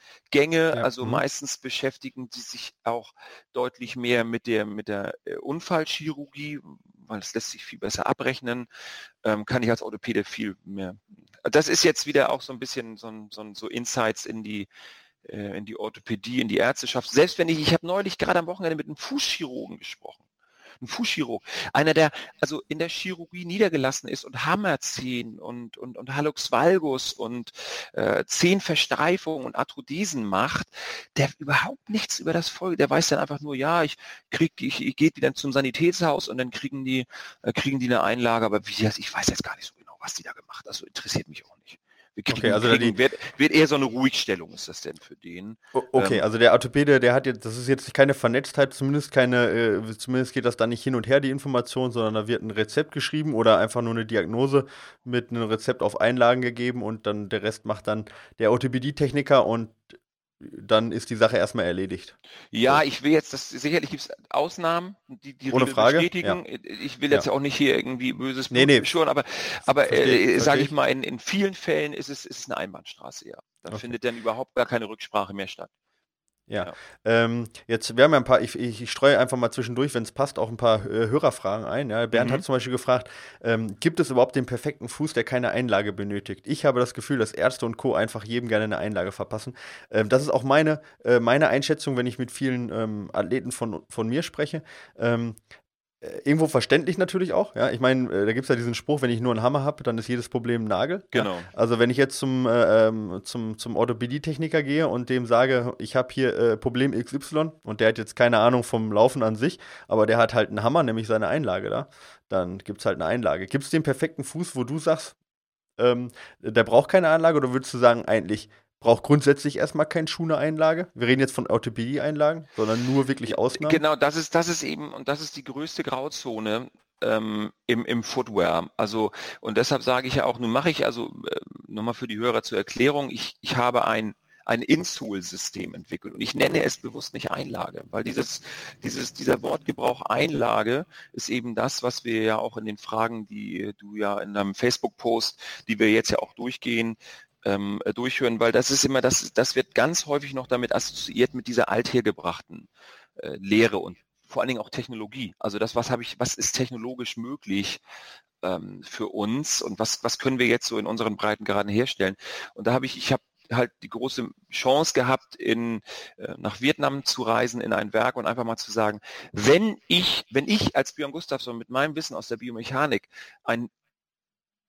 Ja, also mhm. meistens beschäftigen die sich auch deutlich mehr mit der, mit der äh, Unfallchirurgie, weil es lässt sich viel besser abrechnen, ähm, kann ich als Orthopäde viel mehr. Das ist jetzt wieder auch so ein bisschen so, so, so Insights in die äh, in die Orthopädie, in die Ärzteschaft. Selbst wenn ich, ich habe neulich gerade am Wochenende mit einem Fußchirurgen gesprochen. Ein Fußchirurg, einer, der also in der Chirurgie niedergelassen ist und Hammerzehen und, und, und Hallux valgus und äh, Zehenverstreifung und Arthrodesen macht, der überhaupt nichts über das Folge, der weiß dann einfach nur, ja, ich krieg, ich, ich gehe wieder zum Sanitätshaus und dann kriegen die, äh, kriegen die eine Einlage, aber wie das, ich weiß jetzt gar nicht so genau, was die da gemacht, also interessiert mich auch nicht. Wir kriegen, Okay, also kriegen, die- wird, wird eher so eine Ruhigstellung ist das denn für den. Okay, Ähm, also der Orthopäde, der hat jetzt, das ist jetzt keine Vernetztheit, zumindest keine, äh, zumindest geht das da nicht hin und her, die Information, sondern da wird ein Rezept geschrieben oder einfach nur eine Diagnose mit einem Rezept auf Einlagen gegeben und dann der Rest macht dann der Orthopädietechniker und dann ist die Sache erstmal erledigt. Ja, ich will jetzt, das sicherlich gibt es Ausnahmen, die die Ohne Regel Frage, bestätigen. Ich will jetzt Ja. auch nicht hier irgendwie böses Nee, Blut nee. schüren, aber, aber Versteh- äh, sage ich ich. mal, in, in vielen Fällen ist es, ist es eine Einbahnstraße, ja. Da Okay. findet dann überhaupt gar keine Rücksprache mehr statt. Ja. Ja. Ähm, jetzt, wir haben ja ein paar, ich, ich, ich streue einfach mal zwischendurch, wenn es passt, auch ein paar äh, Hörerfragen ein. Ja. Bernd Mhm. hat zum Beispiel gefragt, ähm, gibt es überhaupt den perfekten Fuß, der keine Einlage benötigt? Ich habe das Gefühl, dass Ärzte und Co. einfach jedem gerne eine Einlage verpassen. Ähm, das ist auch meine, äh, meine Einschätzung, wenn ich mit vielen ähm, Athleten von, von mir spreche. Äh, irgendwo verständlich natürlich auch. Ja. Ich meine, äh, da gibt es ja diesen Spruch, wenn ich nur einen Hammer habe, dann ist jedes Problem ein Nagel. Ja. Genau. Also wenn ich jetzt zum, äh, ähm, zum, zum Orthopädietechniker gehe und dem sage, ich habe hier äh, Problem XY und der hat jetzt keine Ahnung vom Laufen an sich, aber der hat halt einen Hammer, nämlich seine Einlage da, dann gibt es halt eine Einlage. Gibt es den perfekten Fuß, wo du sagst, ähm, der braucht keine Einlage oder würdest du sagen, eigentlich braucht grundsätzlich erstmal kein Schuh eine Einlage? Wir reden jetzt von Orthopädie-Einlagen, sondern nur wirklich Ausnahmen. Genau, das ist, das ist eben, und das ist die größte Grauzone ähm, im, im Footwear. Also, und deshalb sage ich ja auch, nun mache ich also, äh, nochmal für die Hörer zur Erklärung, ich, ich habe ein ein Insole-System entwickelt und ich nenne es bewusst nicht Einlage, weil dieses, dieses, dieser Wortgebrauch Einlage ist eben das, was wir ja auch in den Fragen, die du ja in deinem Facebook-Post, die wir jetzt ja auch durchgehen, ähm, durchführen, weil das ist immer, das, das wird ganz häufig noch damit assoziiert mit dieser althergebrachten äh, Lehre und vor allen Dingen auch Technologie. Also das, was habe ich, was ist technologisch möglich ähm, für uns und was, was können wir jetzt so in unseren Breitengraden herstellen? Und da habe ich, ich habe halt die große Chance gehabt, in, äh, nach Vietnam zu reisen in ein Werk und einfach mal zu sagen, wenn ich, wenn ich als Björn Gustafsson mit meinem Wissen aus der Biomechanik ein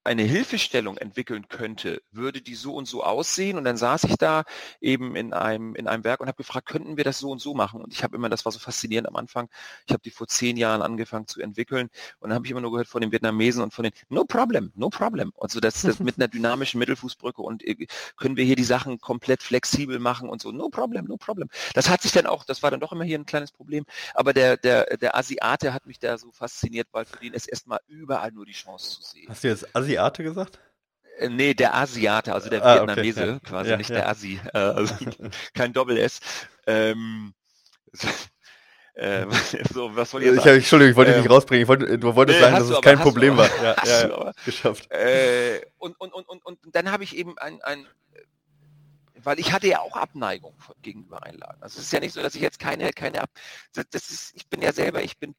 eine Hilfestellung entwickeln könnte, würde die so und so aussehen. Und dann saß ich da eben in einem, in einem Werk und habe gefragt, könnten wir das so und so machen? Und ich habe immer, das war so faszinierend am Anfang, ich habe die vor zehn Jahren angefangen zu entwickeln und dann habe ich immer nur gehört von den Vietnamesen und von den No problem, no problem. Also das, das mit einer dynamischen Mittelfußbrücke und äh, können wir hier die Sachen komplett flexibel machen und so, no problem, no problem. Das hat sich dann auch, das war dann doch immer hier ein kleines Problem, aber der, der, der Asiate hat mich da so fasziniert, weil für den ist erstmal überall nur die Chance zu sehen. Hast du jetzt Asiate gesagt? Äh, nee, der Asiate, also der Ah, Vietnamese, okay, ja. quasi Ja, nicht ja. der Asi, äh, also kein Doppel-S. Ähm, äh, so, was soll ich Ich, hab, Entschuldigung, ich wollte dich Ähm, nicht rausbringen. Ich wollte, du wolltest nee, sagen, dass es kein Problem war. Ja, ja, ja, geschafft. Äh, und, und, und, und, und dann habe ich eben ein, ein weil ich hatte ja auch Abneigung gegenüber Einlagen. Also es ist ja nicht so, dass ich jetzt keine, keine Ab das ist, ich bin ja selber, ich bin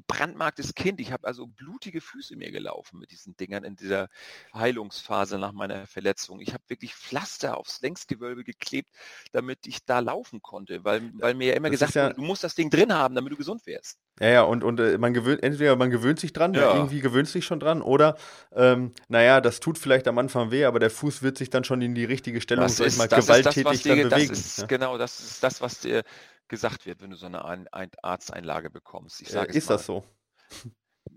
gebrandmarktes Kind. Ich habe also blutige Füße mir gelaufen mit diesen Dingern in dieser Heilungsphase nach meiner Verletzung. Ich habe wirklich Pflaster aufs Längsgewölbe geklebt, damit ich da laufen konnte, weil, weil mir ja immer Das gesagt ja- wurde, du musst das Ding drin haben, damit du gesund wirst. Ja, ja, und, und äh, man gewöhnt, entweder man gewöhnt sich dran, Ja. irgendwie gewöhnt sich schon dran, oder ähm, naja, das tut vielleicht am Anfang weh, aber der Fuß wird sich dann schon in die richtige Stellung, Das ist, mal, das ist das, gewalttätig dir, das bewegen. ist ja. genau, das ist das, was dir gesagt wird, wenn du so eine ein, ein Arzteinlage bekommst. Ich sage Äh, ist das so?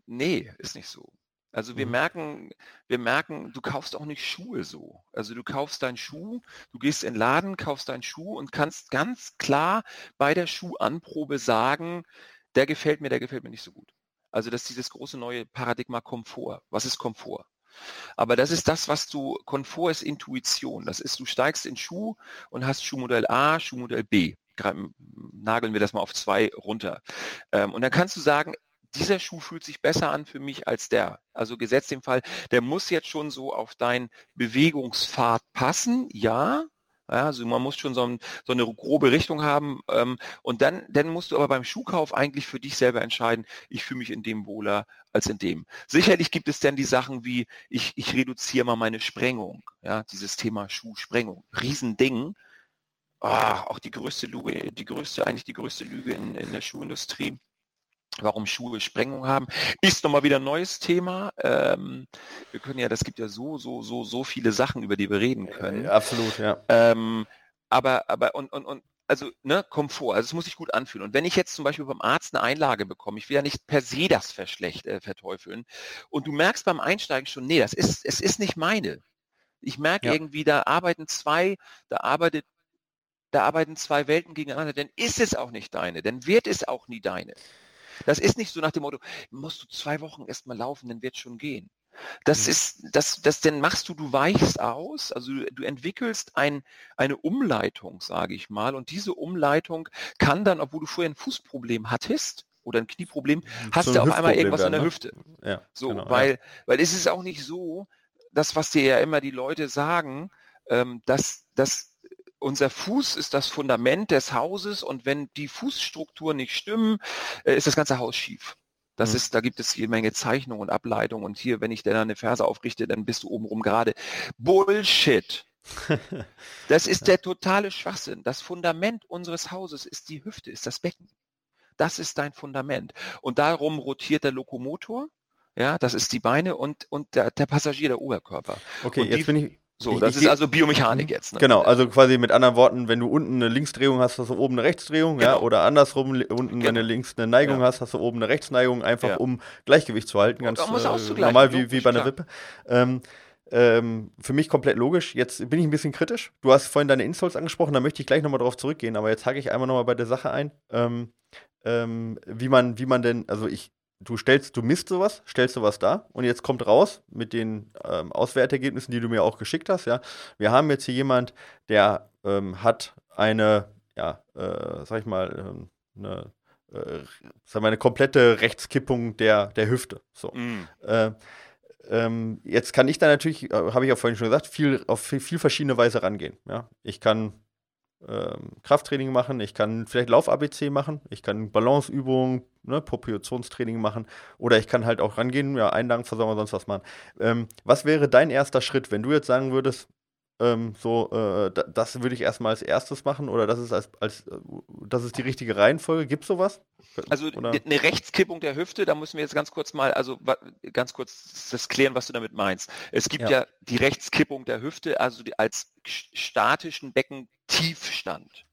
Nee, ist nicht so. Also wir Mhm. merken, wir merken, du kaufst auch nicht Schuhe so. Also du kaufst deinen Schuh, du gehst in den Laden, kaufst deinen Schuh und kannst ganz klar bei der Schuhanprobe sagen, der gefällt mir, der gefällt mir nicht so gut. Also das ist dieses große neue Paradigma Komfort. Was ist Komfort? Aber das ist das, was du, Komfort ist Intuition. Das ist, du steigst in Schuh und hast Schuhmodell A, Schuhmodell B. Nageln wir das mal auf zwei runter. Ähm, und dann kannst du sagen, dieser Schuh fühlt sich besser an für mich als der. Also gesetzt im Fall, der muss jetzt schon so auf deinen Bewegungspfad passen, ja. Ja, also man muss schon so, ein, so eine grobe Richtung haben. Ähm, und dann, dann musst du aber beim Schuhkauf eigentlich für dich selber entscheiden, ich fühle mich in dem wohler als in dem. Sicherlich gibt es dann die Sachen wie, ich, ich reduziere mal meine Sprengung. Ja, dieses Thema Schuhsprengung. Riesending. Ah, auch die größte Lüge, die größte, eigentlich die größte Lüge in, in der Schuhindustrie warum Schuhe Sprengung haben, ist nochmal wieder ein neues Thema. Ähm, wir können ja, das gibt ja so, so, so, so viele Sachen, über die wir reden können. Äh, absolut, ja. Ähm, aber, aber, und, und, und, also, ne, Komfort, also es muss sich gut anfühlen. Und wenn ich jetzt zum Beispiel beim Arzt eine Einlage bekomme, ich will ja nicht per se das verschlecht, äh, verteufeln, und du merkst beim Einsteigen schon, nee, das ist, es ist nicht meine. Ich merke Ja. irgendwie, da arbeiten zwei, da arbeitet, da arbeiten zwei Welten gegeneinander, dann ist es auch nicht deine, dann wird es auch nie deine. Das ist nicht so nach dem Motto, musst du zwei Wochen erstmal laufen, dann wird schon gehen. Das Mhm. ist, das, das, dann machst du, du weichst aus, also du, du entwickelst ein, eine Umleitung, sage ich mal, und diese Umleitung kann dann, obwohl du vorher ein Fußproblem hattest oder ein Knieproblem, hast So du ein auf einmal irgendwas in der ne? Hüfte. Ja, So, genau, ja. weil, weil es ist auch nicht so, das, was dir ja immer die Leute sagen, ähm, dass, dass unser Fuß ist das Fundament des Hauses und wenn die Fußstrukturen nicht stimmen, äh, ist das ganze Haus schief. Das Mhm. ist, da gibt es jede Menge Zeichnungen und Ableitungen und hier, wenn ich dann eine Ferse aufrichte, dann bist du obenrum gerade. Bullshit. Das ist der totale Schwachsinn. Das Fundament unseres Hauses ist die Hüfte, ist das Becken. Das ist dein Fundament. Und darum rotiert der Lokomotor. Ja, das ist die Beine und, und der, der Passagier, der Oberkörper. Okay, Und jetzt die- bin ich. So, Ich- das ich ist also Biomechanik jetzt. Ne? Genau, also quasi mit anderen Worten, wenn du unten eine Linksdrehung hast, hast du oben eine Rechtsdrehung, ja, Genau. oder andersrum, unten, wenn du Genau. links eine Neigung Ja. hast, hast du oben eine Rechtsneigung, einfach Ja. um Gleichgewicht zu halten, Und ganz äh, normal wie, wie bei einer. Wippe. Ähm, ähm, für mich komplett logisch. Jetzt bin ich ein bisschen kritisch. Du hast vorhin deine Insoles angesprochen, da möchte ich gleich nochmal drauf zurückgehen, aber jetzt hake ich einmal nochmal bei der Sache ein, ähm, ähm, wie man, wie man denn, also ich, du stellst, du misst sowas, stellst sowas da und jetzt kommt raus mit den ähm, Auswertergebnissen, die du mir auch geschickt hast, ja. Wir haben jetzt hier jemand, der ähm, hat eine, ja, äh, sag ich mal, ähm, eine, äh, sag mal, eine komplette Rechtskippung der, der Hüfte. So. Mm. Äh, jetzt kann ich da natürlich, äh, habe ich ja vorhin schon gesagt, viel, auf viel, viel verschiedene Weise rangehen. Ja? Ich kann ähm, Krafttraining machen, ich kann vielleicht Lauf-ABC machen, ich kann Balanceübungen, ne, Propriotionstraining machen. Oder ich kann halt auch rangehen, ja, Einlagenversorgung sonst was machen. Ähm, was wäre dein erster Schritt, wenn du jetzt sagen würdest, ähm, so, äh, da, das würde ich erstmal als erstes machen oder das ist als, als äh, das ist die richtige Reihenfolge? Gibt es sowas? Also Oder? eine Rechtskippung der Hüfte, da müssen wir jetzt ganz kurz mal, also ganz kurz das klären, was du damit meinst. Es gibt Ja. ja, die Rechtskippung der Hüfte, also die, als sch- statischen Beckentiefstand.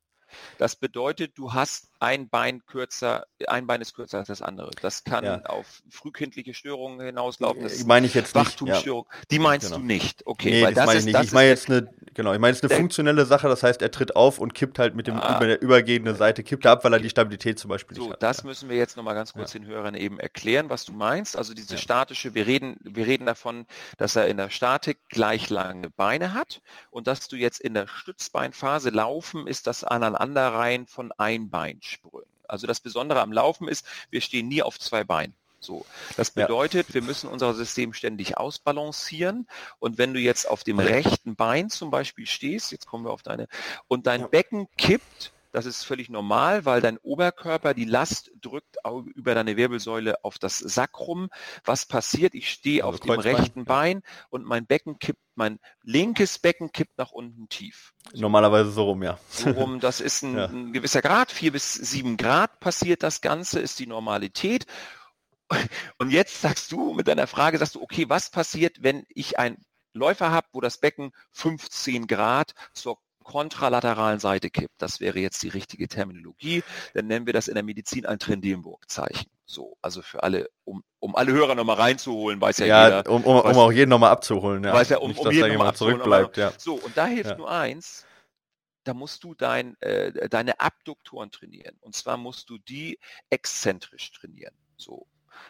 Das bedeutet, du hast ein Bein kürzer, ein Bein ist kürzer als das andere. Das kann Ja. auf frühkindliche Störungen hinauslaufen. Das Äh, meine ich jetzt nicht. Ja. Die meinst Genau. du nicht. Okay, Nee, weil das, das meine ist, ich nicht. Ich meine jetzt eine genau. Ich meine, es ist eine der, funktionelle Sache, das heißt, er tritt auf und kippt halt mit dem ah, über der übergehenden Seite, kippt er ab, weil er die Stabilität zum Beispiel so, nicht hat. Das ja. müssen wir jetzt nochmal ganz kurz den Hörern eben erklären, was du meinst. Also diese statische, wir reden, wir reden davon, dass er in der Statik gleich lange Beine hat und dass du jetzt in der Stützbeinphase laufen, ist das Aneinanderreihen von Einbeinsprüngen. Also das Besondere am Laufen ist, wir stehen nie auf zwei Beinen. So. Das bedeutet, ja. wir müssen unser System ständig ausbalancieren. Und wenn du jetzt auf dem rechten Bein zum Beispiel stehst, jetzt kommen wir auf deine, und dein ja. Becken kippt, das ist völlig normal, weil dein Oberkörper die Last drückt über deine Wirbelsäule auf das Sakrum. Was passiert? Ich stehe also auf dem rechten Bein und mein Becken kippt, mein linkes Becken kippt nach unten tief. Normalerweise so rum, ja. So rum, das ist ein, ja. ein gewisser Grad, vier bis sieben Grad passiert das Ganze, ist die Normalität. Und jetzt sagst du mit deiner Frage, sagst du, okay, was passiert, wenn ich einen Läufer habe, wo das Becken 15 Grad zur kontralateralen Seite kippt. Das wäre jetzt die richtige Terminologie. Dann nennen wir das in der Medizin ein Trendelenburg-Zeichen. So, also für alle, um, um alle Hörer nochmal reinzuholen, weiß ja, ja jeder. Um, um, weiß, um auch jeden nochmal abzuholen, ja. Weiß ja, um, Nicht, um jeden nochmal zurückbleibt, ja. So, und da hilft ja. nur eins, da musst du dein, äh, deine Abduktoren trainieren. Und zwar musst du die exzentrisch trainieren. So,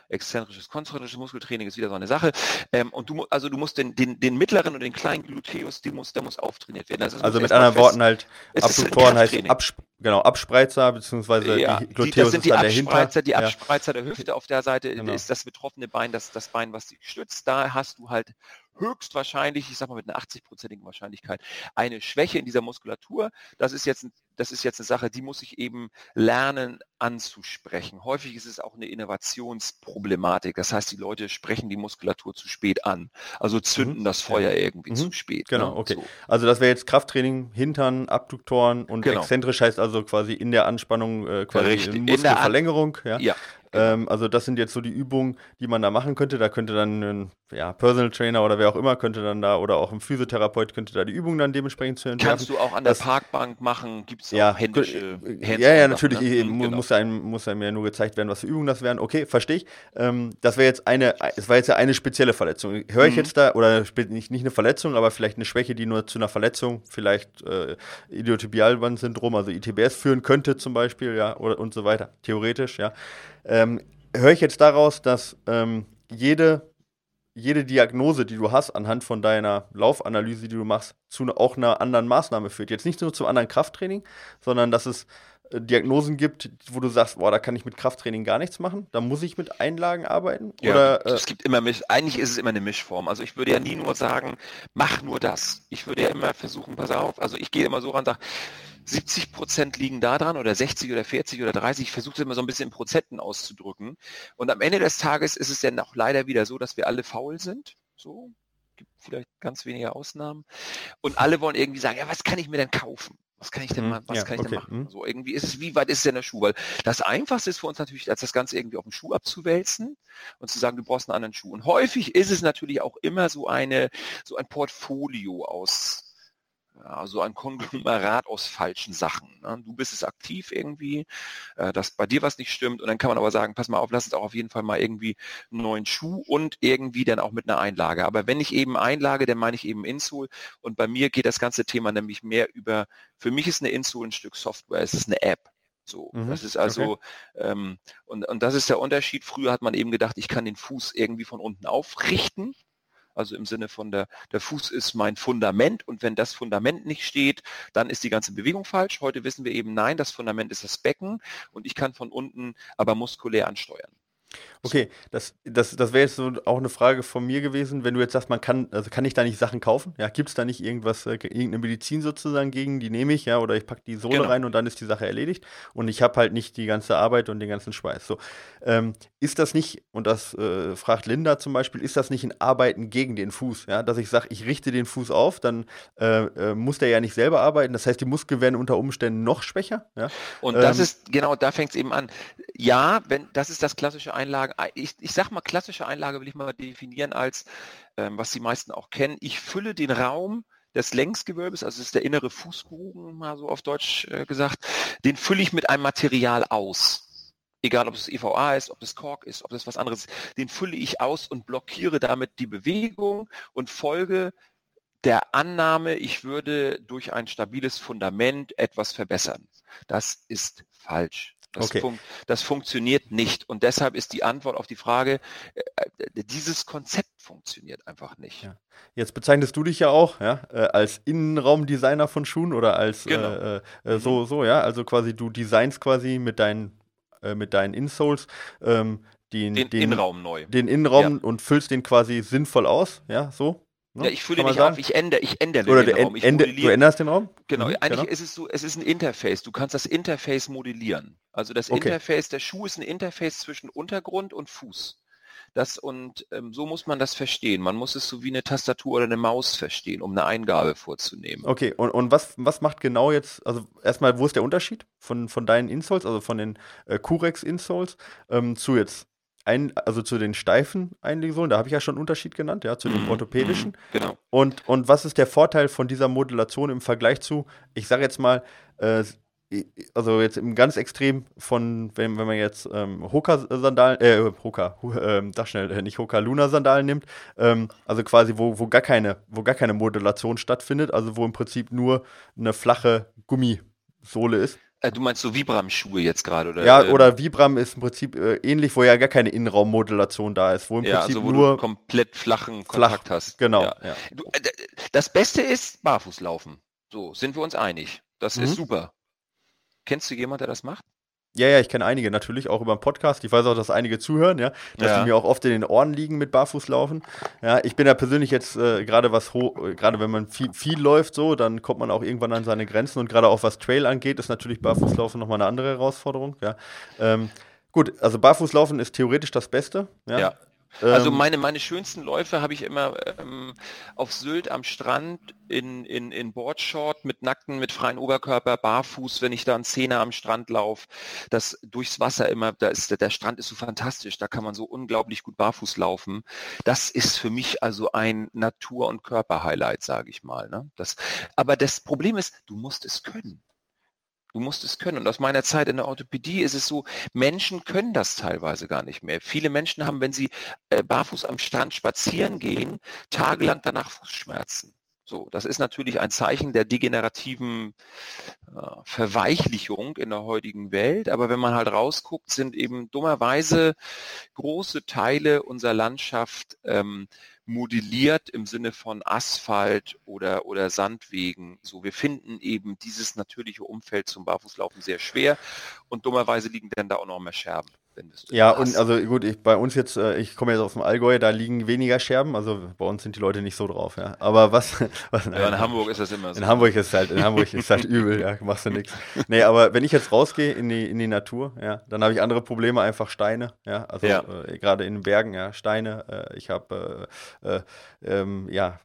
exzentrisches, konzentrisches Muskeltraining ist wieder so eine Sache. Ähm, und du, also du musst den, den, den mittleren und den kleinen Gluteus, die muss, der muss auftrainiert werden. Also, also mit anderen Worten halt, Abduktoren heißt Absp genau, Abspreizer, beziehungsweise ja, die Gluteus die, das sind die Abspreizer, die Abspreizer ja. der Hüfte auf der Seite genau. ist das betroffene Bein, das, das Bein, was dich stützt. Da hast du halt höchstwahrscheinlich, ich sag mal mit einer 80-prozentigen Wahrscheinlichkeit, eine Schwäche in dieser Muskulatur. Das ist jetzt, das ist jetzt eine Sache, die muss ich eben lernen anzusprechen. Häufig ist es auch eine Innovationsproblematik. Das heißt, die Leute sprechen die Muskulatur zu spät an. Also zünden mhm. das Feuer irgendwie mhm. zu spät. Genau, ne? okay. So. Also das wäre jetzt Krafttraining, Hintern, Abduktoren und genau. exzentrisch heißt also quasi in der Anspannung äh, quasi Richtig. Muskelverlängerung. Ja. ja. Ähm, also das sind jetzt so die Übungen, die man da machen könnte. Da könnte dann ein ja, Personal Trainer oder wer auch immer könnte dann da oder auch ein Physiotherapeut könnte da die Übungen dann dementsprechend zu entwerfen. Kannst du auch an der das, Parkbank machen? Gibt es ja, händische Hands Ja, ja, natürlich. Ne? Mhm, genau. muss, einem, muss einem ja nur gezeigt werden, was für Übungen das wären. Okay, verstehe ich. Ähm, das wäre jetzt eine, es war jetzt ja eine spezielle Verletzung. Höre ich mhm. jetzt da, oder nicht, nicht eine Verletzung, aber vielleicht eine Schwäche, die nur zu einer Verletzung, vielleicht äh, Idiotibialbandsyndrom, also ITBS führen könnte zum Beispiel, ja, oder, und so weiter. Theoretisch, ja. Ähm, höre ich jetzt daraus, dass ähm, jede, jede Diagnose, die du hast, anhand von deiner Laufanalyse, die du machst, zu auch einer anderen Maßnahme führt. Jetzt nicht nur zum anderen Krafttraining, sondern dass es Diagnosen gibt, wo du sagst, boah, da kann ich mit Krafttraining gar nichts machen, da muss ich mit Einlagen arbeiten? Ja, oder, äh, es gibt immer, eigentlich ist es immer eine Mischform. Also ich würde ja nie nur sagen, mach nur das. Ich würde ja immer versuchen, pass auf, also ich gehe immer so ran und sage, 70 Prozent liegen da dran oder 60 oder 40 oder 30. Ich versuche es immer so ein bisschen in Prozenten auszudrücken. Und am Ende des Tages ist es dann auch leider wieder so, dass wir alle faul sind. So, gibt vielleicht ganz wenige Ausnahmen. Und alle wollen irgendwie sagen, ja, was kann ich mir denn kaufen? Was kann ich denn mhm. mal, was ja, kann ich okay. denn machen? Mhm. So irgendwie ist es, wie weit ist es denn der Schuh? Weil das Einfachste ist für uns natürlich, als das Ganze irgendwie auf den Schuh abzuwälzen und zu sagen, du brauchst einen anderen Schuh. Und häufig ist es natürlich auch immer so eine, so ein Portfolio aus also ein Konglomerat aus falschen Sachen. Ne? Du bist es aktiv irgendwie, äh, dass bei dir was nicht stimmt und dann kann man aber sagen, pass mal auf, lass uns auch auf jeden Fall mal irgendwie einen neuen Schuh und irgendwie dann auch mit einer Einlage. Aber wenn ich eben Einlage, dann meine ich eben Insol und bei mir geht das ganze Thema nämlich mehr über, für mich ist eine Insol ein Stück Software, es ist eine App. So, mhm, das ist also, okay. ähm, und, und das ist der Unterschied. Früher hat man eben gedacht, ich kann den Fuß irgendwie von unten aufrichten also im Sinne von der, der Fuß ist mein Fundament und wenn das Fundament nicht steht, dann ist die ganze Bewegung falsch. Heute wissen wir eben, nein, das Fundament ist das Becken und ich kann von unten aber muskulär ansteuern. Okay, das, das, das wäre jetzt so auch eine Frage von mir gewesen, wenn du jetzt sagst, man kann, also kann ich da nicht Sachen kaufen? Ja, gibt es da nicht irgendwas, äh, irgendeine Medizin sozusagen gegen, die nehme ich, ja, oder ich packe die Sohle genau. rein und dann ist die Sache erledigt und ich habe halt nicht die ganze Arbeit und den ganzen Schweiß. So, ähm, ist das nicht, und das äh, fragt Linda zum Beispiel, ist das nicht ein Arbeiten gegen den Fuß? Ja, dass ich sage, ich richte den Fuß auf, dann äh, äh, muss der ja nicht selber arbeiten. Das heißt, die Muskeln werden unter Umständen noch schwächer. Ja? Und das ähm, ist, genau, da fängt es eben an. Ja, wenn, das ist das klassische Einlagen ich, ich sag mal, klassische Einlage will ich mal definieren als, ähm, was die meisten auch kennen, ich fülle den Raum des Längsgewölbes, also ist der innere Fußbogen, mal so auf Deutsch äh, gesagt, den fülle ich mit einem Material aus. Egal, ob es EVA ist, ob es Kork ist, ob das was anderes ist, den fülle ich aus und blockiere damit die Bewegung und folge der Annahme, ich würde durch ein stabiles Fundament etwas verbessern. Das ist falsch. Das, okay. fun das, funktioniert nicht. Und deshalb ist die Antwort auf die Frage, äh, äh, dieses Konzept funktioniert einfach nicht. Ja. Jetzt bezeichnest du dich ja auch ja, äh, als Innenraumdesigner von Schuhen oder als genau. äh, äh, so, mhm. so, ja. Also quasi du designst quasi mit deinen, äh, mit deinen Insoles ähm, den, den, den, Innenraum neu. Den Innenraum ja. und füllst den quasi sinnvoll aus, ja, so. Ne? Ja, ich fülle nicht auf, ich ändere, ich ändere Oder den Raum. Ich ende, du änderst den Raum? Genau, mhm, eigentlich genau. ist es so, es ist ein Interface. Du kannst das Interface modellieren. Also das okay. Interface, der Schuh ist ein Interface zwischen Untergrund und Fuß. Das und ähm, so muss man das verstehen. Man muss es so wie eine Tastatur oder eine Maus verstehen, um eine Eingabe vorzunehmen. Okay, und, und was, was macht genau jetzt, also erstmal, wo ist der Unterschied von, von deinen Insoles, also von den äh, Curex Insoles ähm, zu jetzt ein, also zu den steifen Einlegsohlen, da habe ich ja schon einen Unterschied genannt, ja, zu den mhm, orthopädischen. Mhm, genau. Und, und was ist der Vorteil von dieser Modulation im Vergleich zu, ich sage jetzt mal, äh, also jetzt im ganz Extrem von, wenn, wenn man jetzt ähm, Hoka-Sandalen, äh, Hoka, äh, sag schnell, äh, nicht Hoka-Luna-Sandalen nimmt, ähm, also quasi, wo, wo, gar keine, wo gar keine Modulation stattfindet, also wo im Prinzip nur eine flache Gummisohle ist. Äh, du meinst so Vibram-Schuhe jetzt gerade, oder? Ja, ähm, oder Vibram ist im Prinzip äh, ähnlich, wo ja gar keine Innenraummodulation da ist, wo im ja, Prinzip also wo nur du komplett flachen Kontakt flach, hast. Genau. Ja. Ja. Du, äh, das Beste ist Barfußlaufen. So, sind wir uns einig. Das mhm. ist super. Kennst du jemanden, der das macht? Ja, ja, ich kenne einige natürlich, auch über den Podcast. Ich weiß auch, dass einige zuhören, ja, dass ja. die mir auch oft in den Ohren liegen mit Barfußlaufen. Ja, ich bin ja persönlich jetzt äh, gerade was gerade wenn man viel, viel läuft so, dann kommt man auch irgendwann an seine Grenzen und gerade auch was Trail angeht, ist natürlich Barfußlaufen nochmal eine andere Herausforderung. Ja. Ähm, gut, also Barfußlaufen ist theoretisch das Beste. Ja. ja. Also ähm, meine, meine schönsten Läufe habe ich immer ähm, auf Sylt am Strand in, in, in Boardshort mit nackten, mit freien Oberkörper, barfuß, wenn ich da einen Zehner am Strand laufe. Das durchs Wasser immer, da ist der Strand ist so fantastisch, da kann man so unglaublich gut barfuß laufen. Das ist für mich also ein Natur- und Körperhighlight, sage ich mal. Ne? Das, aber das Problem ist, du musst es können. Du musst es können. Und aus meiner Zeit in der Orthopädie ist es so, Menschen können das teilweise gar nicht mehr. Viele Menschen haben, wenn sie äh, barfuß am Strand spazieren gehen, tagelang danach Fußschmerzen. So, das ist natürlich ein Zeichen der degenerativen äh, Verweichlichung in der heutigen Welt. Aber wenn man halt rausguckt, sind eben dummerweise große Teile unserer Landschaft ähm, modelliert im Sinne von Asphalt oder, oder Sandwegen. So, wir finden eben dieses natürliche Umfeld zum Barfußlaufen sehr schwer und dummerweise liegen dann da auch noch mehr Scherben du Ja, und also gut, ich, bei uns jetzt, äh, ich komme jetzt aus dem Allgäu, da liegen weniger Scherben, also bei uns sind die Leute nicht so drauf, ja. Aber was. was ja, in Hamburg ist das immer so. In Hamburg ist halt, in Hamburg ist halt übel, ja, machst du nichts. Nee, aber wenn ich jetzt rausgehe in die, in die Natur, ja, dann habe ich andere Probleme, einfach Steine, ja. Also ja. Äh, gerade in den Bergen, ja, Steine. Äh, ich habe äh, äh, ähm, ja,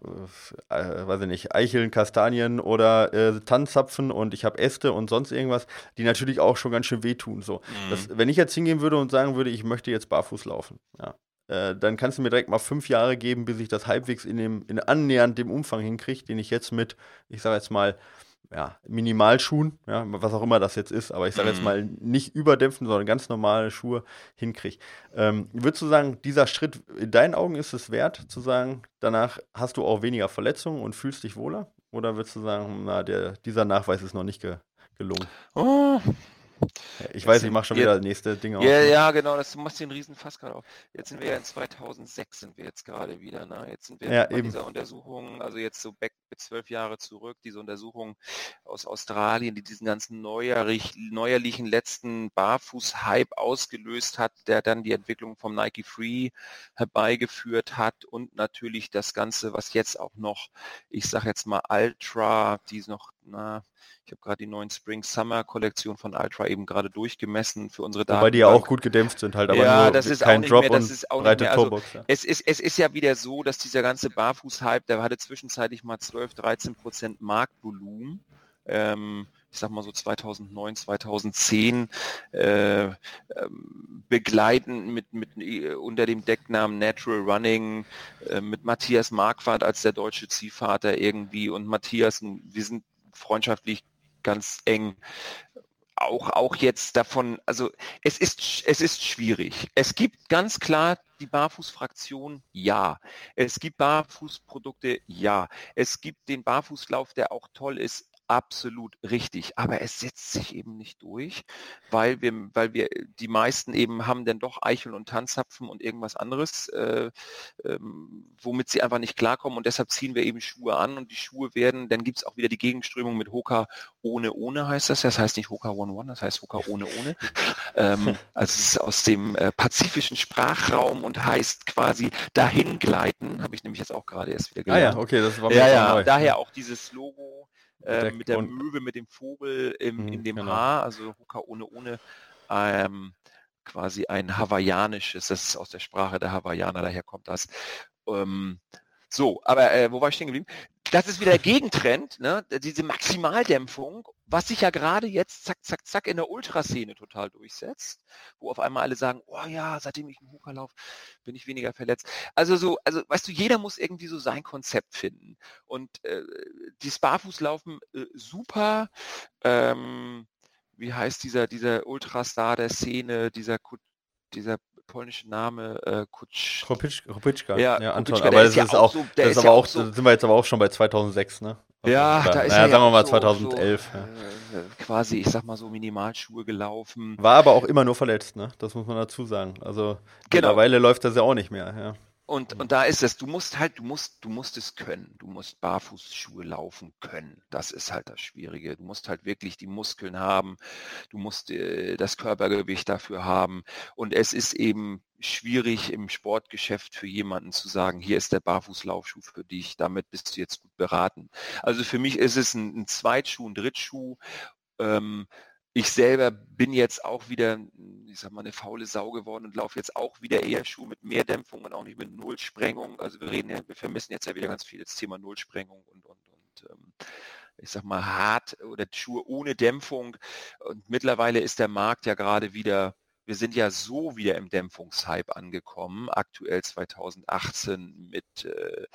äh, weiß ich nicht, Eicheln, Kastanien oder Tannenzapfen und ich habe Äste und sonst irgendwas, die natürlich auch schon ganz schön wehtun. So. Mhm. Das, wenn ich jetzt hingehen würde und sagen würde, ich möchte jetzt barfuß laufen, ja, äh, dann kannst du mir direkt mal fünf Jahre geben, bis ich das halbwegs in dem, in annähernd dem Umfang hinkriege, den ich jetzt mit, ich sage jetzt mal, ja, Minimalschuhen, ja, was auch immer das jetzt ist, aber ich sage jetzt mal nicht überdämpfen, sondern ganz normale Schuhe hinkriege. Ähm, würdest du sagen, dieser Schritt in deinen Augen ist es wert, zu sagen, danach hast du auch weniger Verletzungen und fühlst dich wohler? Oder würdest du sagen, na, der, dieser Nachweis ist noch nicht ge gelungen? Oh, ich weiß, ich mache schon wieder nächste Dinge auf. Ja, ne? ja, genau, das, du machst den riesen Fass gerade auf. Jetzt sind wir ja in 2006 sind wir jetzt gerade wieder, ne? Jetzt sind wir ja, bei dieser Untersuchung, also jetzt so back zwölf Jahre zurück, diese Untersuchung aus Australien, die diesen ganzen neuerlich, neuerlichen letzten Barfuß-Hype ausgelöst hat, der dann die Entwicklung vom Nike Free herbeigeführt hat und natürlich das Ganze, was jetzt auch noch, ich sag jetzt mal Ultra, die noch, na, ich habe gerade die neuen Spring-Summer-Kollektion von Ultra eben gerade durchgemessen für unsere Daten. Weil die ja auch gut gedämpft sind, halt, aber ja, nur das ist kein Drop mehr, das ist auch breite also, Torbox. Ja. Es, ist, es ist ja wieder so, dass dieser ganze Barfuß-Hype, der hatte zwischenzeitlich mal 12, 13 Prozent Marktvolumen. Ähm, ich sag mal so 2009, 2010 äh, ähm, begleiten mit, mit äh, unter dem Decknamen Natural Running äh, mit Matthias Marquardt als der deutsche Ziehvater irgendwie und Matthias, wir sind freundschaftlich ganz eng auch, auch jetzt davon, also es ist, es ist schwierig. Es gibt ganz klar die Barfußfraktion, ja. Es gibt Barfußprodukte, ja. Es gibt den Barfußlauf, der auch toll ist, absolut richtig. Aber es setzt sich eben nicht durch, weil wir, weil wir, die meisten eben haben dann doch Eichel und Tanzapfen und irgendwas anderes, äh, ähm, womit sie einfach nicht klarkommen und deshalb ziehen wir eben Schuhe an und die Schuhe werden, dann gibt es auch wieder die Gegenströmung mit Hoka ohne ohne heißt das. Das heißt nicht Hoka One One, das heißt Hoka ohne ohne. ähm, also es ist aus dem äh, pazifischen Sprachraum und heißt quasi dahin gleiten, habe ich nämlich jetzt auch gerade erst wieder gelernt. Ah ja, okay, das war mir ja, ja, neu. daher auch dieses Logo äh, mit der Möwe, mit dem Vogel im, in mhm, dem genau. Haar, also Hoka ohne ohne, ähm, quasi ein hawaiianisches, das ist aus der Sprache der Hawaiianer, daher kommt das. Ähm, so, aber äh, wo war ich stehen geblieben? Das ist wieder der Gegentrend, ne? diese Maximaldämpfung, was sich ja gerade jetzt zack, zack, zack in der Ultraszene total durchsetzt, wo auf einmal alle sagen, oh ja, seitdem ich einen Hooker laufe, bin ich weniger verletzt. Also so, also weißt du, jeder muss irgendwie so sein Konzept finden. Und äh, die Barfußlaufen äh, super, ähm, wie heißt dieser, dieser Ultrastar der Szene, dieser dieser polnische Name, äh, Kutsch. Kropitschka. Ja, ja Anton, Kropitschka, aber das ist, auch, so, das ist aber auch, so, sind wir jetzt aber auch schon bei 2006, ne? Ja, da ist naja, sagen wir mal 2011. So, ja. äh, quasi, ich sag mal so Minimalschuhe gelaufen. War aber auch immer nur verletzt, ne? Das muss man dazu sagen. Also genau. mittlerweile läuft das ja auch nicht mehr, ja. Und, und da ist es, du musst halt, du musst, du musst es können. Du musst Barfußschuhe laufen können. Das ist halt das Schwierige. Du musst halt wirklich die Muskeln haben. Du musst äh, das Körpergewicht dafür haben. Und es ist eben schwierig im Sportgeschäft für jemanden zu sagen, hier ist der Barfußlaufschuh für dich, damit bist du jetzt gut beraten. Also für mich ist es ein, ein Zweitschuh, ein Drittschuh. Ähm, ich selber bin jetzt auch wieder, ich sag mal, eine faule Sau geworden und laufe jetzt auch wieder eher Schuhe mit mehr Dämpfung und auch nicht mit Nullsprengung. Also wir reden ja, wir vermissen jetzt ja wieder ganz viel das Thema Nullsprengung und, und, und ähm, ich sag mal hart oder Schuhe ohne Dämpfung. Und mittlerweile ist der Markt ja gerade wieder wir sind ja so wieder im Dämpfungshype angekommen, aktuell 2018 mit, äh,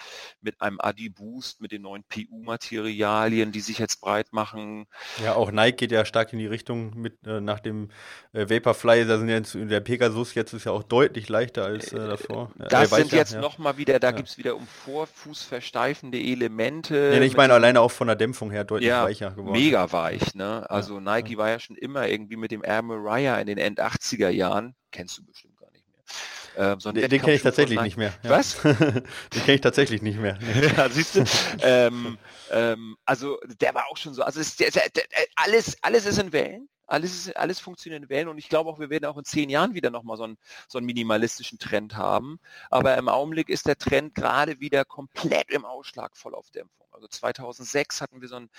mit einem Adi-Boost, mit den neuen PU-Materialien, die sich jetzt breit machen. Ja, auch Nike geht ja stark in die Richtung mit äh, nach dem äh, Vaporfly, da sind jetzt der Pegasus jetzt ist ja auch deutlich leichter als äh, davor. Äh, das sind jetzt ja. nochmal wieder, da ja. gibt es wieder um Vorfuß versteifende Elemente. Ja, ich meine alleine auch von der Dämpfung her deutlich ja, weicher geworden. Mega weich, ne? Also Nike war ja schon immer irgendwie mit dem Air Mariah in den End 80er 80er Jahren, kennst du bestimmt gar nicht mehr. Ähm, so den, den kenne ich tatsächlich nicht mehr. Ja. Was? den kenne ich tatsächlich nicht mehr. ja, siehst du. ähm, ähm, also der war auch schon so. Also ist, der, der, der, alles, alles ist in Wellen. Alles, ist, alles funktioniert in Wellen und ich glaube auch, wir werden auch in zehn Jahren wieder nochmal so einen, so einen minimalistischen Trend haben. Aber im Augenblick ist der Trend gerade wieder komplett im Ausschlag voll auf Dämpfung. Also 2006 hatten wir so ein,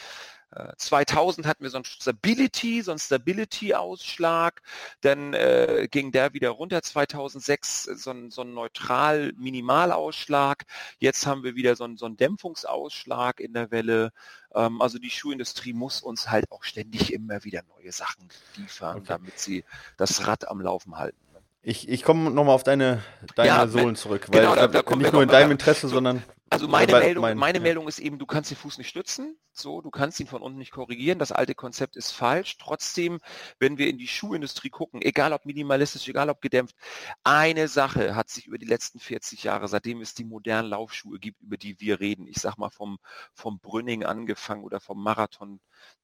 äh, 2000 hatten wir so ein Stability, so ein Stability-Ausschlag, dann äh, ging der wieder runter, 2006 so ein, so ein neutral Minimalausschlag, jetzt haben wir wieder so ein, so ein Dämpfungsausschlag in der Welle. Ähm, also die Schuhindustrie muss uns halt auch ständig immer wieder neue Sachen liefern, okay. damit sie das Rad am Laufen halten. Ich, ich komme nochmal auf deine, deine ja, Sohlen zurück, weil genau, da, da nicht nur in deinem Interesse, sondern also meine, Meldung, mein, meine ja. Meldung ist eben, du kannst den Fuß nicht stützen, so, du kannst ihn von unten nicht korrigieren. Das alte Konzept ist falsch. Trotzdem, wenn wir in die Schuhindustrie gucken, egal ob minimalistisch, egal ob gedämpft, eine Sache hat sich über die letzten 40 Jahre, seitdem es die modernen Laufschuhe gibt, über die wir reden, ich sag mal vom, vom Brünning angefangen oder vom Marathon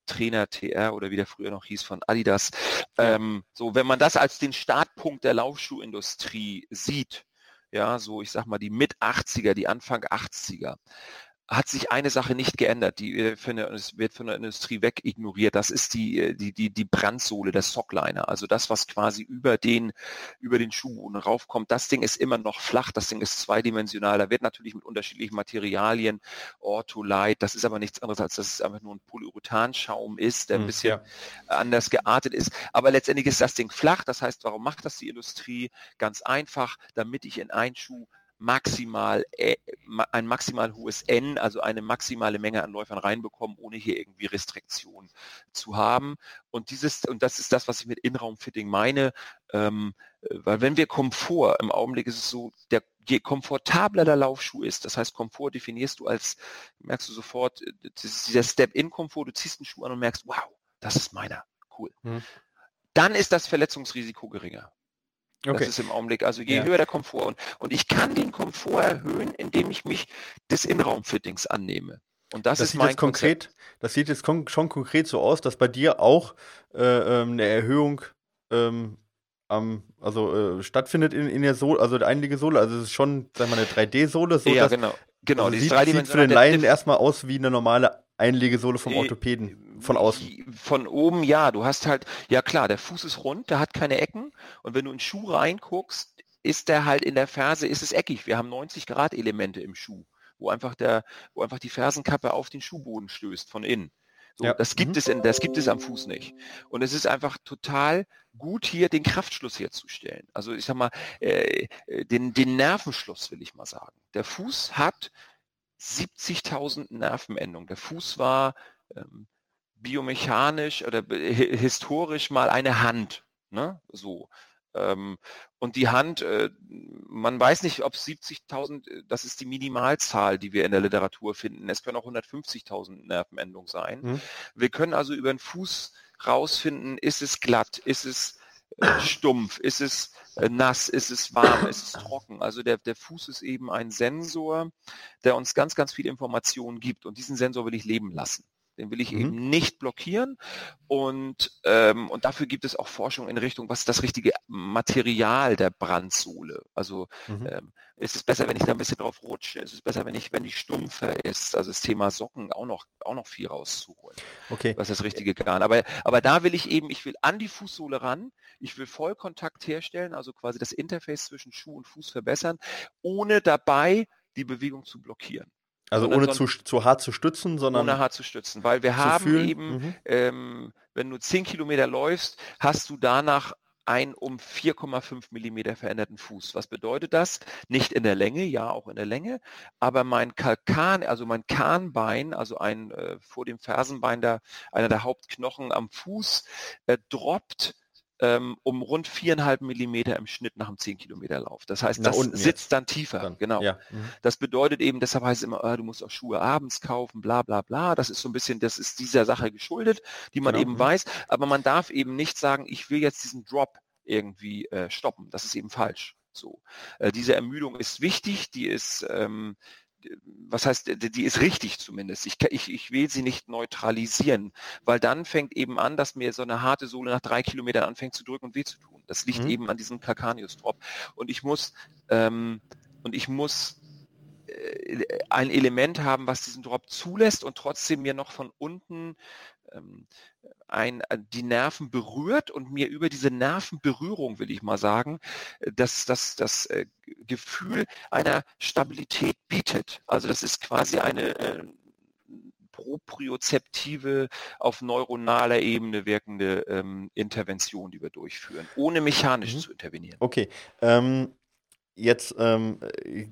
Trainer TR oder wie der früher noch hieß von Adidas. Ähm, so, wenn man das als den Startpunkt der Laufschuhindustrie sieht, ja, so ich sag mal die mit 80er, die Anfang 80er, hat sich eine Sache nicht geändert, die äh, eine, wird von der Industrie weg ignoriert. Das ist die, äh, die, die, die Brandsohle, der Sockliner. Also das, was quasi über den, über den Schuhboden raufkommt. Das Ding ist immer noch flach. Das Ding ist zweidimensional. Da wird natürlich mit unterschiedlichen Materialien, Ortholite, das ist aber nichts anderes, als dass es einfach nur ein Polyurethanschaum ist, der ein hm, bisschen ja. anders geartet ist. Aber letztendlich ist das Ding flach. Das heißt, warum macht das die Industrie? Ganz einfach, damit ich in einen Schuh maximal äh, ein maximal hohes N, also eine maximale Menge an Läufern reinbekommen, ohne hier irgendwie Restriktionen zu haben. Und dieses, und das ist das, was ich mit Innenraumfitting meine, ähm, weil wenn wir Komfort, im Augenblick ist es so, der, je komfortabler der Laufschuh ist, das heißt Komfort definierst du als, merkst du sofort, dieser Step-in-Komfort, du ziehst einen Schuh an und merkst, wow, das ist meiner Cool. Mhm. Dann ist das Verletzungsrisiko geringer. Okay. Das ist im Augenblick, also je ja. höher der Komfort. Und, und ich kann den Komfort erhöhen, indem ich mich des Innenraumfittings annehme. Und das, das ist mein konkret. Das sieht jetzt kon schon konkret so aus, dass bei dir auch äh, ähm, eine Erhöhung ähm, am, also äh, stattfindet in, in der Sohle, also der einlige Sohle. Also es ist schon, sagen wir mal, eine 3D-Sohle. So ja, genau. Genau, also sieht, sieht für den Laien erstmal aus wie eine normale Einlegesohle vom Orthopäden von außen. Von oben ja, du hast halt, ja klar, der Fuß ist rund, der hat keine Ecken und wenn du in den Schuh reinguckst, ist der halt in der Ferse, ist es eckig. Wir haben 90 Grad Elemente im Schuh wo einfach der, wo einfach die Fersenkappe auf den Schuhboden stößt von innen. So, ja. Das gibt mhm. es in, das gibt es am Fuß nicht. Und es ist einfach total gut hier den Kraftschluss herzustellen. Also ich sag mal, äh, äh den, den Nervenschluss will ich mal sagen. Der Fuß hat 70.000 Nervenendungen. Der Fuß war ähm, biomechanisch oder historisch mal eine Hand. Ne? So. Ähm, und die Hand, äh, man weiß nicht, ob 70.000, äh, das ist die Minimalzahl, die wir in der Literatur finden. Es können auch 150.000 Nervenendungen sein. Mhm. Wir können also über den Fuß rausfinden, ist es glatt, ist es stumpf, ist es nass, ist es warm, ist es trocken. Also der, der Fuß ist eben ein Sensor, der uns ganz, ganz viele Informationen gibt. Und diesen Sensor will ich leben lassen. Den will ich mhm. eben nicht blockieren. Und, ähm, und dafür gibt es auch Forschung in Richtung, was ist das richtige Material der Brandsohle? Also mhm. ähm, ist es besser, wenn ich da ein bisschen drauf rutsche? Ist es besser, wenn ich, wenn die stumpfer ist? Also das Thema Socken auch noch, auch noch viel rauszuholen. Okay. Was ist das richtige Garn? Aber, aber da will ich eben, ich will an die Fußsohle ran. Ich will Vollkontakt herstellen, also quasi das Interface zwischen Schuh und Fuß verbessern, ohne dabei die Bewegung zu blockieren. Also ohne zu, zu hart zu stützen, sondern. Ohne hart zu stützen, weil wir haben fühlen. eben, mhm. ähm, wenn du 10 Kilometer läufst, hast du danach einen um 4,5 Millimeter veränderten Fuß. Was bedeutet das? Nicht in der Länge, ja auch in der Länge, aber mein Kalkan, also mein Kahnbein, also ein äh, vor dem Fersenbein der, einer der Hauptknochen am Fuß, äh, droppt ähm, um rund viereinhalb Millimeter im Schnitt nach einem 10 Kilometer Lauf. Das heißt, das sitzt jetzt. dann tiefer. Dann, genau. Ja. Mhm. Das bedeutet eben, deshalb heißt es immer, ah, du musst auch Schuhe abends kaufen, bla bla bla. Das ist so ein bisschen, das ist dieser Sache geschuldet, die man genau. eben mhm. weiß. Aber man darf eben nicht sagen, ich will jetzt diesen Drop irgendwie äh, stoppen. Das ist eben falsch. So, äh, diese Ermüdung ist wichtig, die ist ähm, was heißt, die ist richtig zumindest. Ich, ich, ich will sie nicht neutralisieren, weil dann fängt eben an, dass mir so eine harte Sohle nach drei Kilometern anfängt zu drücken und weh zu tun. Das liegt mhm. eben an diesem Calcaneus-Drop. Und ich muss, ähm, und ich muss äh, ein Element haben, was diesen Drop zulässt und trotzdem mir noch von unten ein, äh, die Nerven berührt und mir über diese Nervenberührung, will ich mal sagen, äh, das, das, das äh, Gefühl einer Stabilität bietet. Also das ist quasi eine äh, propriozeptive, auf neuronaler Ebene wirkende ähm, Intervention, die wir durchführen, ohne mechanisch mhm. zu intervenieren. Okay. Ähm, Jetzt ähm, äh,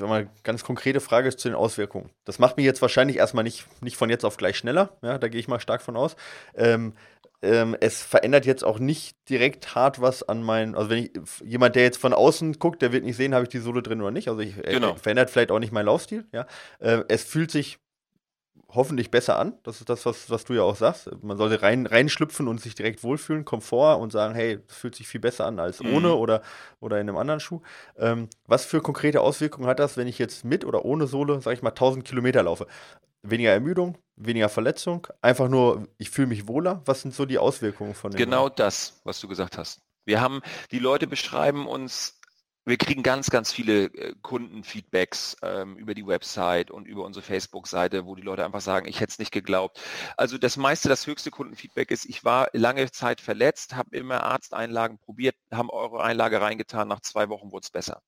mal ganz konkrete Frage zu den Auswirkungen. Das macht mich jetzt wahrscheinlich erstmal nicht, nicht von jetzt auf gleich schneller, ja, da gehe ich mal stark von aus. Ähm, ähm, es verändert jetzt auch nicht direkt hart was an meinen, also wenn ich, jemand, der jetzt von außen guckt, der wird nicht sehen, habe ich die Sohle drin oder nicht. Also ich, genau. verändert vielleicht auch nicht meinen Laufstil, ja. Äh, es fühlt sich hoffentlich besser an. Das ist das, was, was du ja auch sagst. Man sollte rein, reinschlüpfen und sich direkt wohlfühlen, Komfort und sagen, hey, das fühlt sich viel besser an als mhm. ohne oder, oder in einem anderen Schuh. Ähm, was für konkrete Auswirkungen hat das, wenn ich jetzt mit oder ohne Sohle, sag ich mal, 1000 Kilometer laufe? Weniger Ermüdung, weniger Verletzung, einfach nur, ich fühle mich wohler. Was sind so die Auswirkungen von dem? Genau das, was du gesagt hast. Wir haben, die Leute beschreiben uns wir kriegen ganz, ganz viele äh, Kundenfeedbacks ähm, über die Website und über unsere Facebook-Seite, wo die Leute einfach sagen, ich hätte es nicht geglaubt. Also das meiste, das höchste Kundenfeedback ist, ich war lange Zeit verletzt, habe immer Arzteinlagen probiert, haben eure Einlage reingetan, nach zwei Wochen wurde es besser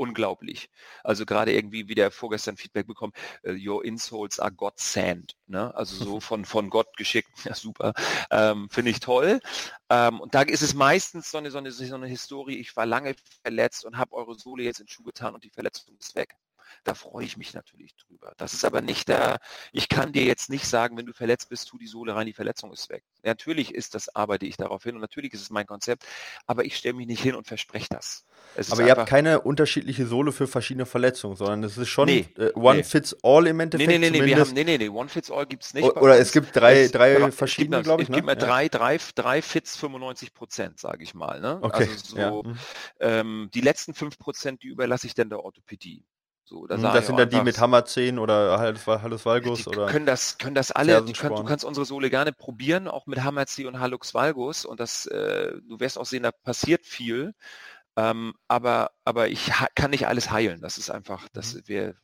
unglaublich. Also gerade irgendwie wieder vorgestern Feedback bekommen, uh, your insoles are God sent. Ne? Also so von, von Gott geschickt. Ja, super. Ähm, Finde ich toll. Ähm, und da ist es meistens so eine, so, eine, so eine Historie, ich war lange verletzt und habe eure Sohle jetzt in Schuh getan und die Verletzung ist weg. Da freue ich mich natürlich drüber. Das ist aber nicht der, ich kann dir jetzt nicht sagen, wenn du verletzt bist, tu die Sohle rein, die Verletzung ist weg. Natürlich ist das, arbeite ich darauf hin und natürlich ist es mein Konzept, aber ich stelle mich nicht hin und verspreche das. aber ihr habt keine unterschiedliche Sohle für verschiedene Verletzungen, sondern es ist schon nee, äh, One nee. Fits All im Endeffekt. Nee, nee, nee, nee, haben, nee, nee, nee, One Fits All gibt es nicht. Oder es gibt drei, drei es, verschiedene, glaube ich. Es gibt ne? drei, drei, drei Fits 95 Prozent, sage ich mal. Ne? Okay. Also so, ja. Mhm. ähm, die letzten 5 Prozent, die überlasse ich dann der Orthopädie. So, da mhm, das sind dann die mit Hammerzehen oder Hallus Valgus oder können das können das alle können, du kannst unsere Sohle gerne probieren auch mit Hammerzeh und Hallux Valgus und das äh, du wirst auch sehen da passiert viel. Ähm, aber aber ich kann nicht alles heilen. Das ist einfach das mhm. wäre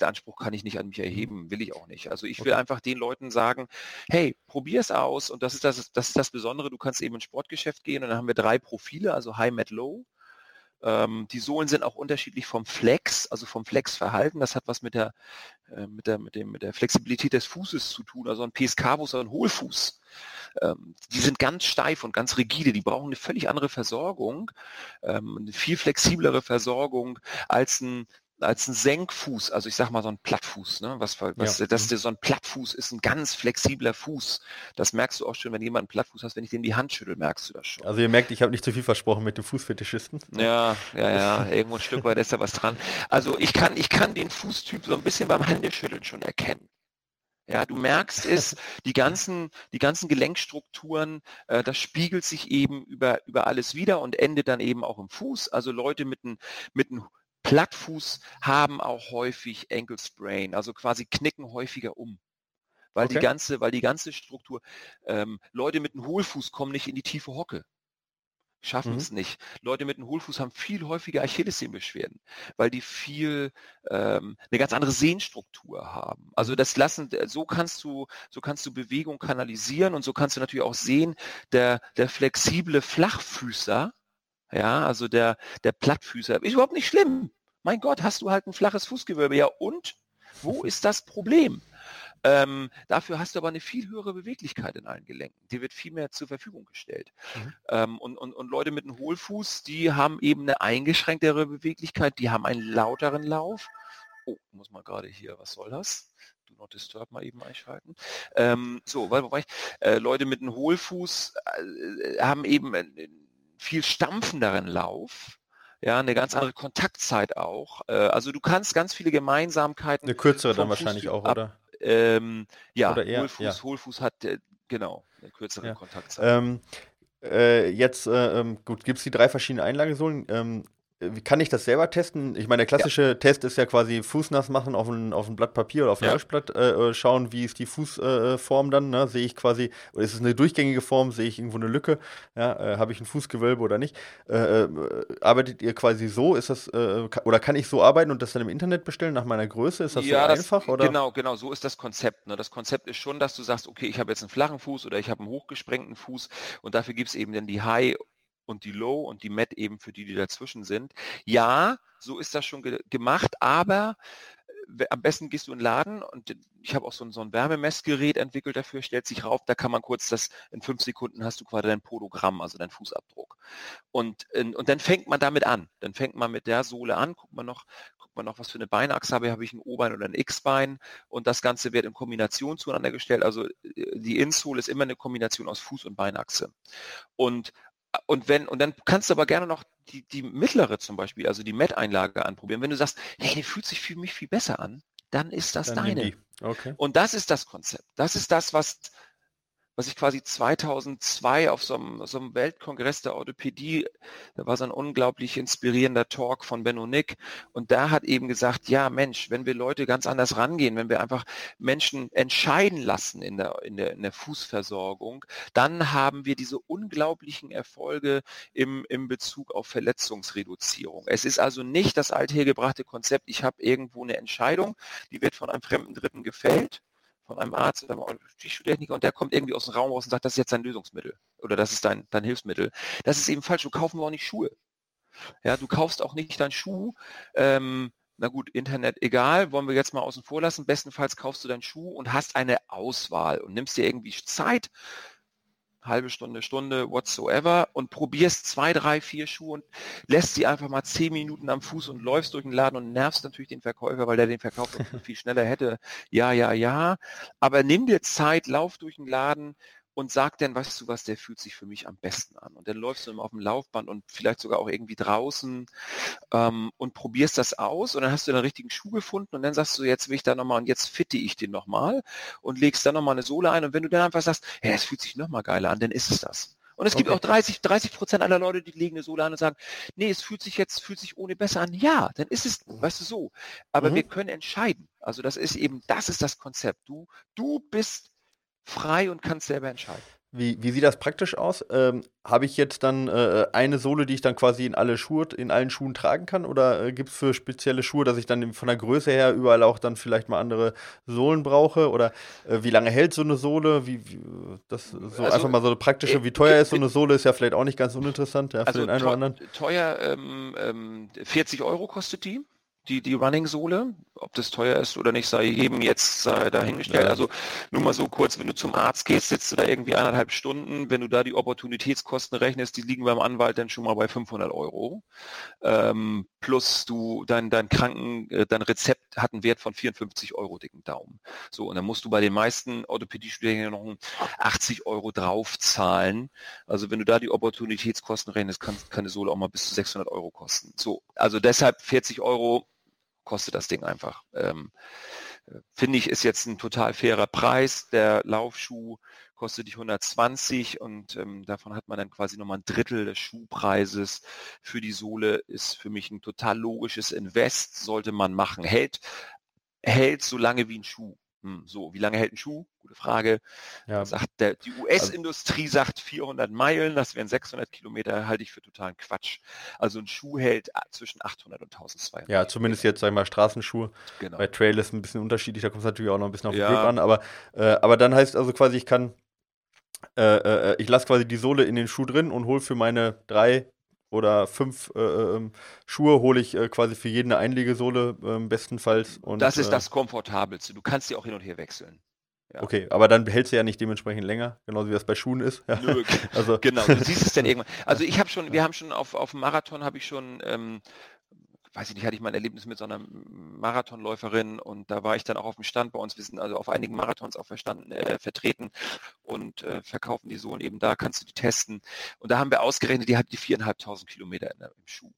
der Anspruch kann ich nicht an mich erheben will ich auch nicht. Also ich will okay. einfach den Leuten sagen hey probier es aus und das ist das das ist das Besondere. Du kannst eben ins Sportgeschäft gehen und dann haben wir drei Profile also High Met Low ähm, die Sohlen sind auch unterschiedlich vom Flex, also vom Flexverhalten. Das hat was mit der, äh, mit der, mit dem, mit der Flexibilität des Fußes zu tun. Also ein PSK-Fuß oder ein Hohlfuß. Ähm, die sind ganz steif und ganz rigide. Die brauchen eine völlig andere Versorgung, ähm, eine viel flexiblere Versorgung als ein als ein Senkfuß, also ich sag mal so ein Plattfuß, ne? Was, was ja. das, so ein Plattfuß ist ein ganz flexibler Fuß. Das merkst du auch schon, wenn jemand einen Plattfuß hast, wenn ich dem die Hand schüttel, merkst du das schon. Also ihr merkt, ich habe nicht zu viel versprochen mit dem Fußfetischisten. Ja, ja, ja, irgendwo ein Stück weit ist da was dran. Also ich kann, ich kann den Fußtyp so ein bisschen beim Händeschütteln schon erkennen. Ja, du merkst es, die ganzen, die ganzen Gelenkstrukturen, äh, das spiegelt sich eben über, über alles wieder und endet dann eben auch im Fuß. Also Leute mit einem mit einem Plattfuß haben auch häufig Ankle Sprain, also quasi knicken häufiger um. Weil okay. die ganze, weil die ganze Struktur, ähm, Leute mit einem Hohlfuß kommen nicht in die tiefe Hocke. Schaffen mhm. es nicht. Leute mit einem Hohlfuß haben viel häufiger Achillessehnenbeschwerden, weil die viel ähm, eine ganz andere Sehnstruktur haben. Also das lassen, so kannst du, so kannst du Bewegung kanalisieren und so kannst du natürlich auch sehen, der, der flexible Flachfüßer, ja, also der, der Plattfüßer ist überhaupt nicht schlimm. Mein Gott, hast du halt ein flaches Fußgewölbe. Ja, und? Wo ist das Problem? Ähm, dafür hast du aber eine viel höhere Beweglichkeit in allen Gelenken. Die wird viel mehr zur Verfügung gestellt. Mhm. Ähm, und, und, und Leute mit einem Hohlfuß, die haben eben eine eingeschränktere Beweglichkeit, die haben einen lauteren Lauf. Oh, muss man gerade hier, was soll das? Do not disturb mal eben einschalten. Ähm, so, weil, wobei ich, äh, Leute mit einem Hohlfuß äh, haben eben äh, viel stampfenderen Lauf, ja, eine ganz andere Kontaktzeit auch. Äh, also du kannst ganz viele Gemeinsamkeiten. Eine kürzere dann wahrscheinlich auch, ab, oder? Ähm, ja, oder eher, Hohlfuß, ja. Hohlfuß hat äh, genau eine kürzere ja. Kontaktzeit. Ähm, äh, jetzt, äh, ähm, gut, gibt es die drei verschiedenen Einlagesohlen. Ähm, kann ich das selber testen? Ich meine, der klassische ja. Test ist ja quasi Fußnass machen auf ein, auf ein Blatt Papier oder auf ein ja. Löschblatt, äh, äh, schauen, wie ist die Fußform äh, dann, ne? sehe ich quasi, oder ist es eine durchgängige Form, sehe ich irgendwo eine Lücke, ja? Äh, habe ich ein Fußgewölbe oder nicht? Äh, äh, arbeitet ihr quasi so, ist das, oder kann ich so arbeiten und das dann im Internet bestellen nach meiner Größe? Ist das ja, so das, einfach? Oder? Genau, genau, so ist das Konzept. Ne? Das Konzept ist schon, dass du sagst, okay, ich habe jetzt einen flachen Fuß oder ich habe einen hochgesprengten Fuß und dafür gibt es eben dann die High- und die Low und die Met eben für die, die dazwischen sind. Ja, so ist das schon ge gemacht, aber äh, am besten gehst du in den Laden und ich habe auch so ein, so ein Wärmemessgerät entwickelt dafür, stellt sich rauf, da kann man kurz das, in fünf Sekunden hast du quasi dein Podogramm, also dein Fußabdruck. Und, und dann fängt man damit an. Dann fängt man mit der Sohle an, guckt man noch, guckt man noch, was für eine Beinachse habe, habe ich ein O-Bein oder ein X-Bein und das Ganze wird in Kombination zueinander gestellt. Also äh, die Insole ist immer eine Kombination aus Fuß- und Beinachse. Und und wenn, und dann kannst du aber gerne noch die, die mittlere zum Beispiel, also die Met-Einlage anprobieren. Wenn du sagst, hey, die fühlt sich für mich viel besser an, dann ist das dann deine. Okay. Und das ist das Konzept. Das ist das, was was ich quasi 2002 auf so einem, so einem Weltkongress der Orthopädie, da war so ein unglaublich inspirierender Talk von Benno Nick und da hat eben gesagt, ja Mensch, wenn wir Leute ganz anders rangehen, wenn wir einfach Menschen entscheiden lassen in der, in der, in der Fußversorgung, dann haben wir diese unglaublichen Erfolge im, im Bezug auf Verletzungsreduzierung. Es ist also nicht das althergebrachte Konzept, ich habe irgendwo eine Entscheidung, die wird von einem fremden Dritten gefällt von einem Arzt oder Stichschuhtechniker und der kommt irgendwie aus dem Raum raus und sagt, das ist jetzt dein Lösungsmittel oder das ist dein, dein Hilfsmittel. Das ist eben falsch. Du kaufen wir auch nicht Schuhe. Ja, du kaufst auch nicht deinen Schuh. Ähm, na gut, Internet egal, wollen wir jetzt mal außen vor lassen. Bestenfalls kaufst du deinen Schuh und hast eine Auswahl und nimmst dir irgendwie Zeit, halbe Stunde, Stunde, whatsoever und probierst zwei, drei, vier Schuhe und lässt sie einfach mal zehn Minuten am Fuß und läufst durch den Laden und nervst natürlich den Verkäufer, weil der den Verkauf viel schneller hätte. Ja, ja, ja. Aber nimm dir Zeit, lauf durch den Laden, und sag dann, weißt du was, der fühlt sich für mich am besten an. Und dann läufst du immer auf dem Laufband und vielleicht sogar auch irgendwie draußen ähm, und probierst das aus und dann hast du den richtigen Schuh gefunden und dann sagst du, jetzt will ich da nochmal und jetzt fitte ich den nochmal und legst dann nochmal eine Sohle ein und wenn du dann einfach sagst, hey, es fühlt sich nochmal geiler an, dann ist es das. Und es gibt okay. auch 30, 30 Prozent aller Leute, die legen eine Sohle an und sagen, nee, es fühlt sich jetzt, fühlt sich ohne besser an. Ja, dann ist es, weißt du, so. Aber mhm. wir können entscheiden. Also das ist eben, das ist das Konzept. Du, du bist frei und kannst selber entscheiden. Wie, wie sieht das praktisch aus? Ähm, Habe ich jetzt dann äh, eine Sohle, die ich dann quasi in alle Schuhe, in allen Schuhen tragen kann? Oder äh, gibt es für spezielle Schuhe, dass ich dann von der Größe her überall auch dann vielleicht mal andere Sohlen brauche? Oder äh, wie lange hält so eine Sohle? Wie, wie das so also, einfach mal so eine praktische, äh, wie teuer ist so eine Sohle, ist ja vielleicht auch nicht ganz uninteressant, ja, für also den einen oder anderen. Teuer, ähm, ähm, 40 Euro kostet die die, die Running-Sohle. Ob das teuer ist oder nicht, sei jedem jetzt sei dahingestellt. Also nur mal so kurz, wenn du zum Arzt gehst, sitzt du da irgendwie eineinhalb Stunden. Wenn du da die Opportunitätskosten rechnest, die liegen beim Anwalt dann schon mal bei 500 Euro. Ähm, plus du, dein, dein Kranken, äh, dein Rezept hat einen Wert von 54 Euro dicken Daumen. So, und dann musst du bei den meisten Orthopädie-Studierenden noch 80 Euro draufzahlen. Also wenn du da die Opportunitätskosten rechnest, kann, kann eine Sohle auch mal bis zu 600 Euro kosten. So, also deshalb 40 Euro kostet das Ding einfach. Ähm, Finde ich, ist jetzt ein total fairer Preis. Der Laufschuh kostet dich 120 und ähm, davon hat man dann quasi nochmal ein Drittel des Schuhpreises für die Sohle. Ist für mich ein total logisches Invest, sollte man machen. Hält, hält so lange wie ein Schuh. Hm, so, wie lange hält ein Schuh? Gute Frage. Ja. Sagt der, die US-Industrie also, sagt 400 Meilen, das wären 600 Kilometer, halte ich für totalen Quatsch. Also ein Schuh hält zwischen 800 und 1200. Ja, zumindest jetzt, sag ich mal, Straßenschuhe. Genau. Bei Trail ist ein bisschen unterschiedlich, da kommt es natürlich auch noch ein bisschen auf den ja. Grip an, aber, äh, aber dann heißt also quasi, ich kann, äh, äh, ich lasse quasi die Sohle in den Schuh drin und hole für meine drei, oder fünf äh, ähm, Schuhe hole ich äh, quasi für jeden eine Einlegesohle äh, bestenfalls. Und, das ist äh, das Komfortabelste. Du kannst die auch hin und her wechseln. Ja. Okay, aber dann behält sie ja nicht dementsprechend länger, genauso wie das bei Schuhen ist. Ja. Nö, also. genau, du siehst es dann irgendwann. Also ich habe schon, wir haben schon auf, auf dem Marathon habe ich schon ähm, weiß ich nicht, hatte ich mal ein Erlebnis mit so einer Marathonläuferin und da war ich dann auch auf dem Stand bei uns. Wir sind also auf einigen Marathons auch verstanden, äh, vertreten und äh, verkaufen die so und eben da kannst du die testen. Und da haben wir ausgerechnet, die hat die viereinhalbtausend Kilometer in, im Schuh.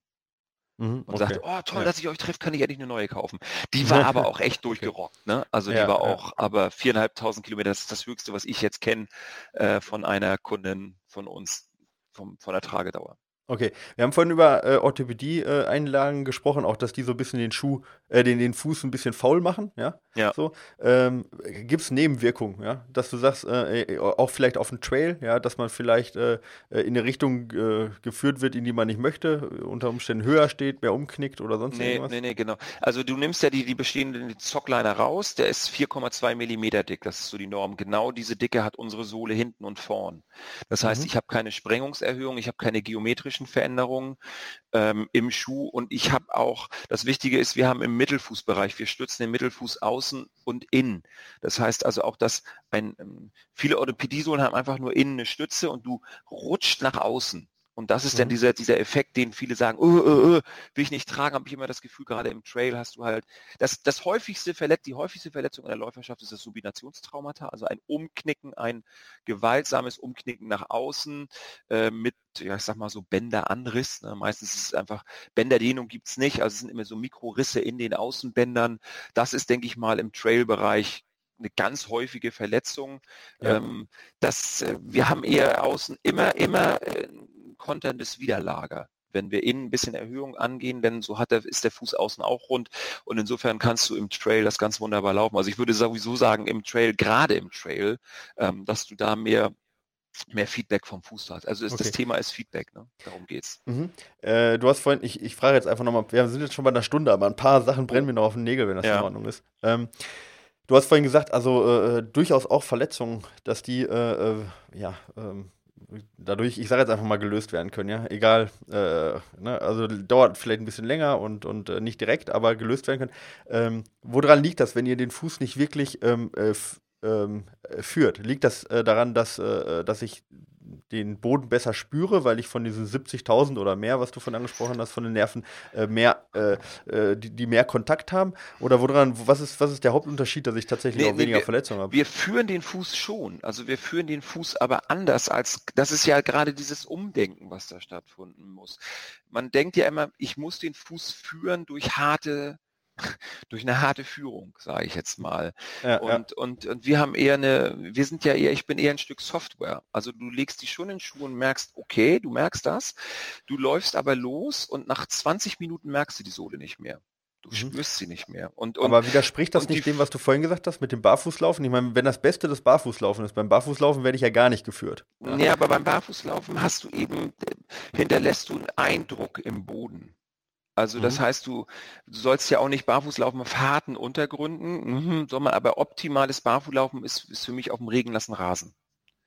Mhm, und okay. sagte, oh toll, ja. dass ich euch treffe, kann ich endlich eine neue kaufen. Die war aber auch echt durchgerockt. Ne? Also die ja, war auch, ja. aber viereinhalbtausend Kilometer, das ist das Höchste, was ich jetzt kenne äh, von einer Kundin von uns, vom, von der Tragedauer. Okay, wir haben vorhin über äh, Orthopädie-Einlagen äh, gesprochen, auch dass die so ein bisschen den Schuh, äh, den, den Fuß ein bisschen faul machen, ja. Ja. So, ähm, Gibt es Nebenwirkungen, ja, dass du sagst, äh, äh, auch vielleicht auf dem Trail, ja, dass man vielleicht äh, in eine Richtung geführt wird, in die man nicht möchte, unter Umständen höher steht, mehr umknickt oder sonst nee, irgendwas? Nee, nee, genau. Also du nimmst ja die, die bestehenden Zockliner raus, der ist 4,2 Millimeter dick, das ist so die Norm. Genau diese Dicke hat unsere Sohle hinten und vorn. Das heißt, mhm. ich habe keine Sprengungserhöhung, ich habe keine geometrische motorischen Veränderungen ähm, im Schuh. Und ich habe auch, das Wichtige ist, wir haben im Mittelfußbereich, wir stützen den Mittelfuß außen und innen. Das heißt also auch, dass ein, ähm, viele Orthopädiesohlen haben einfach nur innen eine Stütze und du rutscht nach außen. Und das ist mhm. dann dieser, dieser Effekt, den viele sagen, oh, oh, oh, will ich nicht tragen, habe ich immer das Gefühl, gerade im Trail hast du halt, das, das häufigste Verletz, die häufigste Verletzung in der Läuferschaft ist das Subinationstraumata, also ein Umknicken, ein gewaltsames Umknicken nach außen äh, mit, ja, ich sag mal so Bänderanriss. Ne? Meistens ist es einfach, Bänderdehnung gibt's nicht, also es sind immer so Mikrorisse in den Außenbändern. Das ist, denke ich mal, im Trail-Bereich eine ganz häufige Verletzung. Ja. Ähm, das, äh, wir haben eher außen immer, immer äh, konterndes Widerlager. Wenn wir innen ein bisschen Erhöhung angehen, denn so hat der, ist der Fuß außen auch rund und insofern kannst du im Trail das ganz wunderbar laufen. Also ich würde sowieso sagen, im Trail, gerade im Trail, ähm, dass du da mehr mehr Feedback vom Fuß hast. Also ist, okay. das Thema ist Feedback, ne? Darum geht's. Mhm. Äh, du hast vorhin, ich, ich frage jetzt einfach nochmal, wir sind jetzt schon bei einer Stunde, aber ein paar Sachen brennen mir noch auf den Nägel, wenn das ja. in Ordnung ist. Ähm, du hast vorhin gesagt, also äh, äh durchaus auch Verletzungen, dass die äh, äh ja, ähm, dadurch, ich sage jetzt einfach mal, gelöst werden können, ja. Egal, äh, ne? also dauert vielleicht ein bisschen länger und, und äh, nicht direkt, aber gelöst werden können. Ähm, woran liegt das, wenn ihr den Fuß nicht wirklich ähm, äh, ähm, führt? Liegt das äh, daran, dass, äh, dass ich den Boden besser spüre, weil ich von diesen 70.000 oder mehr, was du von angesprochen hast, von den Nerven äh, mehr, äh, äh, die, die, mehr Kontakt haben? Oder woran, was ist, was ist der Hauptunterschied, dass ich tatsächlich nee, auch weniger wir, Verletzungen habe? Wir führen den Fuß schon, also wir führen den Fuß aber anders als, das ist ja gerade dieses Umdenken, was da stattfinden muss. Man denkt ja immer, ich muss den Fuß führen durch harte durch eine harte Führung, sage ich jetzt mal. Ja, und, ja. Und, und wir haben eher eine, wir sind ja eher, ich bin eher ein Stück Software. Also du legst die schon in den Schuh und merkst, okay, du merkst das, du läufst aber los und nach 20 Minuten merkst du die Sohle nicht mehr. Du mhm. spürst sie nicht mehr. Und, und, aber widerspricht das nicht dem, was du vorhin gesagt hast mit dem Barfußlaufen? Ich meine, wenn das Beste das Barfußlaufen ist, beim Barfußlaufen werde ich ja gar nicht geführt. Ja, ja aber beim Barfußlaufen hast du eben, hinterlässt du einen Eindruck im Boden. Also das mhm. heißt, du, du sollst ja auch nicht barfuß laufen auf harten Untergründen, mhm, sondern aber optimales Barfußlaufen ist, ist für mich auf dem regenlassen Rasen.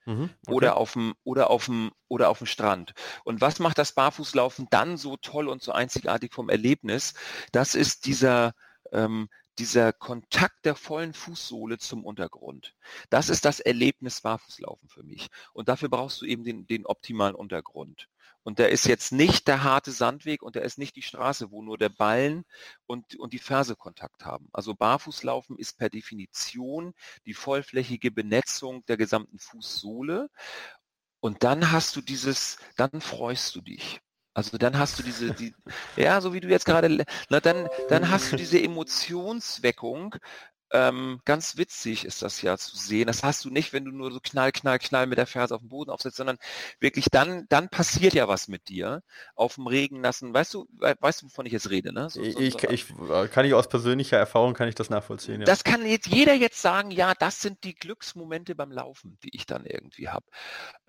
Mhm, okay. Oder auf dem oder auf dem oder auf dem Strand. Und was macht das Barfußlaufen dann so toll und so einzigartig vom Erlebnis? Das ist dieser ähm, dieser Kontakt der vollen Fußsohle zum Untergrund. Das ist das Erlebnis Barfußlaufen für mich. Und dafür brauchst du eben den, den optimalen Untergrund. Und der ist jetzt nicht der harte Sandweg und der ist nicht die Straße, wo nur der Ballen und, und die Ferse Kontakt haben. Also Barfußlaufen ist per Definition die vollflächige Benetzung der gesamten Fußsohle. Und dann hast du dieses, dann freust du dich. Also dann hast du diese, die, ja, so wie du jetzt gerade, na dann, dann hast du diese Emotionsweckung, ähm, ganz witzig ist das ja zu sehen. Das hast du nicht, wenn du nur so knall, knall, knall mit der Ferse auf den Boden aufsetzt, sondern wirklich dann, dann passiert ja was mit dir auf dem Regen lassen. Weißt du, weißt du, wovon ich jetzt rede, ne? So, so, ich, ich, kann ich aus persönlicher Erfahrung kann ich das nachvollziehen. Ja. Das kann jetzt jeder jetzt sagen, ja, das sind die Glücksmomente beim Laufen, die ich dann irgendwie habe.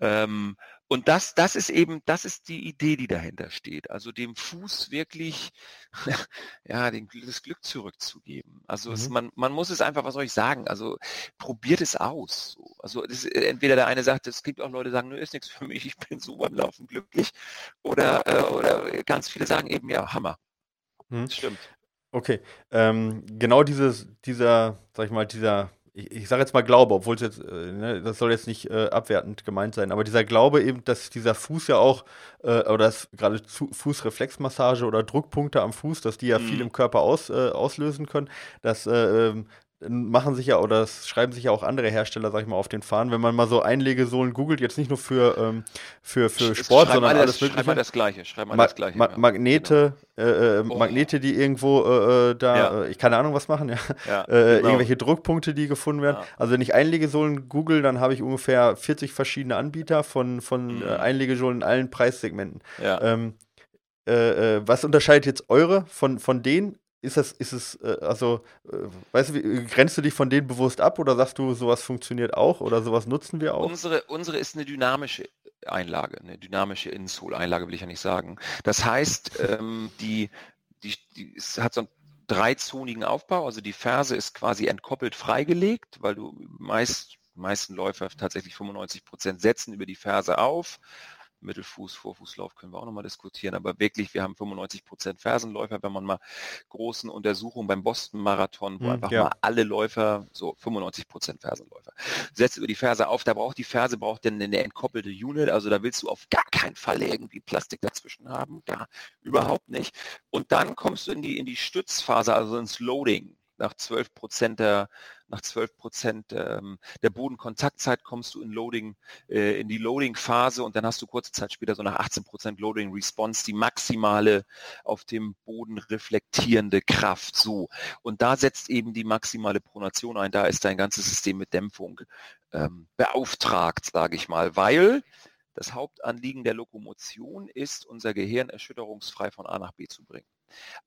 Ähm, und das, das ist eben, das ist die Idee, die dahinter steht. Also dem Fuß wirklich, ja, den, das Glück zurückzugeben. Also mhm. es, man, man muss es einfach, was soll ich sagen? Also probiert es aus. So. Also das, entweder der eine sagt, es gibt auch Leute, die sagen, nö, ist nichts für mich, ich bin so beim Laufen glücklich. Oder, äh, oder ganz viele sagen eben, ja, Hammer. Mhm. Stimmt. Okay, ähm, genau dieses, dieser, sag ich mal, dieser ich, ich sage jetzt mal Glaube, obwohl es jetzt, äh, ne, das soll jetzt nicht äh, abwertend gemeint sein, aber dieser Glaube eben, dass dieser Fuß ja auch, äh, oder gerade Fußreflexmassage oder Druckpunkte am Fuß, dass die ja mhm. viel im Körper aus, äh, auslösen können, dass äh, ähm, machen sich ja oder schreiben sich ja auch andere Hersteller, sag ich mal, auf den Fahnen. Wenn man mal so Einlegesohlen googelt, jetzt nicht nur für, ähm, für, für Sport, schreib sondern alles das, mögliche. Schreib mal das Gleiche. Schreib mal Ma das Gleiche. Ma ja. Magnete, genau. äh, äh, oh. Magnete, die irgendwo äh, äh da, ja. Äh, ich keine Ahnung was machen, ja. ja äh, genau. Irgendwelche Druckpunkte, die gefunden werden. Also wenn ich Einlegesohlen google, dann habe ich ungefähr 40 verschiedene Anbieter von, von mhm. Einlegesohlen in allen Preissegmenten. Ähm, was unterscheidet jetzt eure von, von denen? Ist das, ist es, äh, also, äh, weißt du, wie, grenzt du dich von denen bewusst ab oder sagst du, sowas funktioniert auch oder sowas nutzen wir auch? Unsere, unsere ist eine dynamische Einlage, eine dynamische Insole-Einlage will ich ja nicht sagen. Das heißt, ähm, die, die, die es hat so einen dreizonigen Aufbau, also die Ferse ist quasi entkoppelt freigelegt, weil du meist, meisten Läufer tatsächlich 95 Prozent setzen über die Ferse auf Mittelfuß, Vorfußlauf können wir auch nochmal diskutieren, aber wirklich, wir haben 95 Prozent Fersenläufer, wenn man mal großen Untersuchungen beim Boston-Marathon, wo hm, einfach ja. mal alle Läufer, so 95 Prozent Fersenläufer, setzt über die Ferse auf, da braucht die Ferse, braucht dann eine entkoppelte Unit, also da willst du auf gar keinen Fall irgendwie Plastik dazwischen haben, gar überhaupt nicht. Und dann kommst du in die, in die Stützphase, also ins Loading, nach 12 Prozent der nach 12 Prozent ähm, der Bodenkontaktzeit kommst du in Loading, äh, in die Loading-Phase und dann hast du kurze Zeit später so nach 18 Prozent Loading Response die maximale auf dem Boden reflektierende Kraft. So. Und da setzt eben die maximale Pronation ein. Da ist dein ganzes System mit Dämpfung ähm, beauftragt, sage ich mal, weil das Hauptanliegen der Lokomotion ist, unser Gehirn erschütterungsfrei von A nach B zu bringen.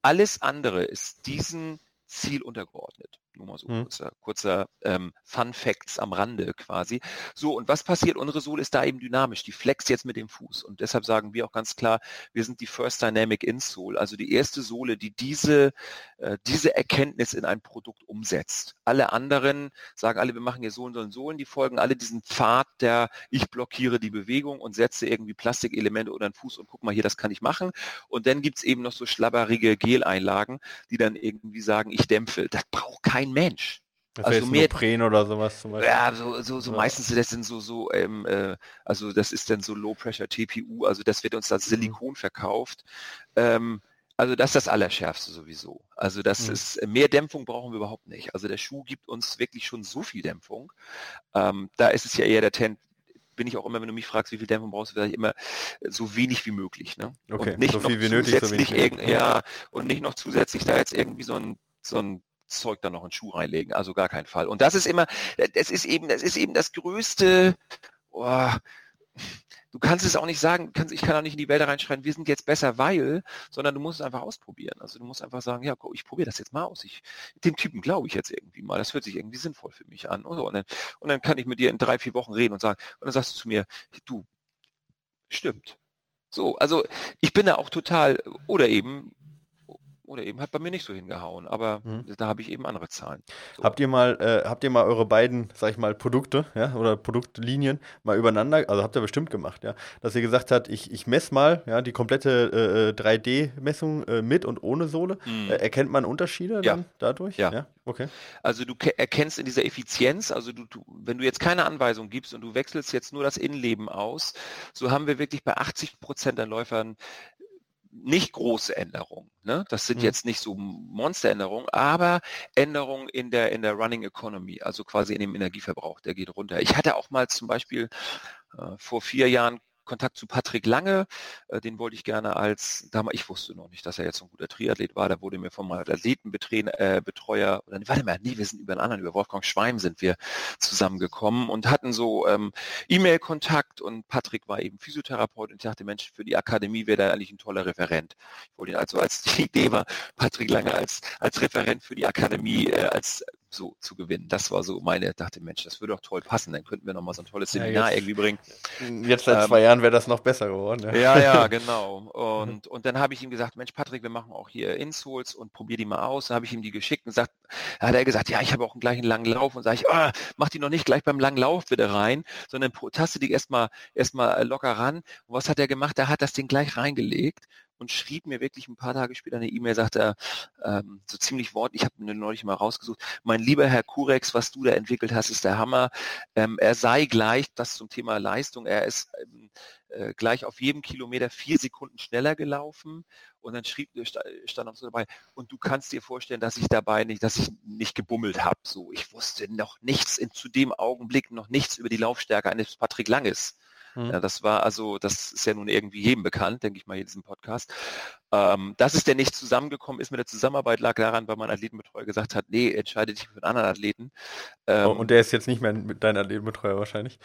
Alles andere ist diesen Ziel untergeordnet. Nur mal so mhm. kurzer, kurzer ähm, Fun Facts am Rande quasi. So, und was passiert? Unsere Sohle ist da eben dynamisch. Die flext jetzt mit dem Fuß. Und deshalb sagen wir auch ganz klar, wir sind die First Dynamic Insole, also die erste Sohle, die diese, äh, diese Erkenntnis in ein Produkt umsetzt. Alle anderen sagen alle, wir machen hier Sohlen, sollen Sohlen, die folgen alle diesen Pfad der, ich blockiere die Bewegung und setze irgendwie Plastikelemente oder einen Fuß und guck mal hier, das kann ich machen. Und dann gibt's eben noch so schlabberige Geleinlagen, die dann irgendwie sagen, ich dämpfe. Das braucht kein kein Mensch. Das also mehr Prän oder sowas zum Beispiel. Ja, so, so, so ja. meistens das sind so, so, ähm, äh, also das ist dann so Low Pressure TPU, also das wird uns als mhm. Silikon mhm. verkauft. Ähm, also das ist das Allerschärfste sowieso. Also das mhm. ist, mehr Dämpfung brauchen wir überhaupt nicht. Also der Schuh gibt uns wirklich schon so viel Dämpfung. Ähm, da ist es ja eher der Trend, bin ich auch immer, wenn du mich fragst, wie viel Dämpfung brauchst du, sage ich immer so wenig wie möglich. Ne? Okay, und nicht so viel wie nötig, so. Ja, und nicht noch zusätzlich da jetzt irgendwie so ein, so ein Zeug dann noch in Schuh reinlegen. Also gar keinen Fall. Und das ist immer, das ist eben, das ist eben das größte, oh, du kannst es auch nicht sagen, kannst, ich kann auch nicht in die Wälder reinschreien, wir sind jetzt besser, weil, sondern du musst es einfach ausprobieren. Also du musst einfach sagen, ja, ich probiere das jetzt mal aus. Ich, dem Typen glaube ich jetzt irgendwie mal. Das hört sich irgendwie sinnvoll für mich an. Und, so. und, dann, und dann kann ich mit dir in drei, vier Wochen reden und sagen, und dann sagst du zu mir, du, stimmt. So, also ich bin da auch total, oder eben, oder eben hat bei mir nicht so hingehauen, aber mhm. da habe ich eben andere Zahlen. So. Habt ihr mal, äh, habt ihr mal eure beiden, sag ich mal, Produkte, ja, oder Produktlinien mal übereinander, also habt ihr bestimmt gemacht, ja, dass ihr gesagt habt, ich, ich messe mal, ja, die komplette äh, 3D-Messung äh, mit und ohne Sohle. Mhm. Äh, erkennt man Unterschiede ja. dann dadurch? Ja. ja. Okay. Also du erkennst in dieser Effizienz, also du, du, wenn du jetzt keine Anweisung gibst und du wechselst jetzt nur das Innenleben aus, so haben wir wirklich bei 80 Prozent der Läufern nicht große Änderungen. Ne? Das sind mhm. jetzt nicht so Monsteränderungen, aber Änderungen in der, in der Running Economy, also quasi in dem Energieverbrauch, der geht runter. Ich hatte auch mal zum Beispiel äh, vor vier Jahren Kontakt zu Patrick Lange, äh, den wollte ich gerne als, damals, ich wusste noch nicht, dass er jetzt ein guter Triathlet war, da wurde mir vom Athletenbetreuer, äh, warte mal, nee, wir sind über einen anderen, über Wolfgang Schweim sind wir zusammengekommen und hatten so ähm, E-Mail-Kontakt und Patrick war eben Physiotherapeut und ich dachte, Mensch, für die Akademie wäre da eigentlich ein toller Referent. Ich wollte ihn also als die Idee war, Patrick Lange als, als Referent für die Akademie, äh, als so zu gewinnen. Das war so meine, dachte, Mensch, das würde doch toll passen, dann könnten wir nochmal so ein tolles Seminar ja, jetzt, irgendwie bringen. Jetzt seit ähm, zwei Jahren wäre das noch besser geworden. Ja, ja, ja genau. Und, und dann habe ich ihm gesagt, Mensch, Patrick, wir machen auch hier Insoles und probier die mal aus. Da habe ich ihm die geschickt und sagt, hat er gesagt, ja, ich habe auch einen gleichen langen Lauf und sage ich, oh, mach die noch nicht gleich beim langen Lauf wieder rein, sondern taste dich erstmal erstmal locker ran. Und was hat er gemacht? Er hat das Ding gleich reingelegt und schrieb mir wirklich ein paar Tage später eine E-Mail, sagte er, ähm, so ziemlich Wort, ich habe mir neulich mal rausgesucht, mein lieber Herr Kurex, was du da entwickelt hast, ist der Hammer. Ähm, er sei gleich, das zum Thema Leistung, er ist ähm, äh, gleich auf jedem Kilometer vier Sekunden schneller gelaufen und dann schrieb, stand auch so dabei, und du kannst dir vorstellen, dass ich dabei nicht, dass ich nicht gebummelt habe. So, ich wusste noch nichts in, zu dem Augenblick noch nichts über die Laufstärke eines Patrick Langes. Mhm. Ja, das war also, das ist ja nun irgendwie jedem bekannt, denke ich mal, in diesem Podcast. Ähm, dass es denn nicht zusammengekommen ist mit der Zusammenarbeit, lag daran, weil mein Athletenbetreuer gesagt hat, nee, entscheide dich für einen anderen Athleten. Ähm, oh, und der ist jetzt nicht mehr dein Athletenbetreuer wahrscheinlich?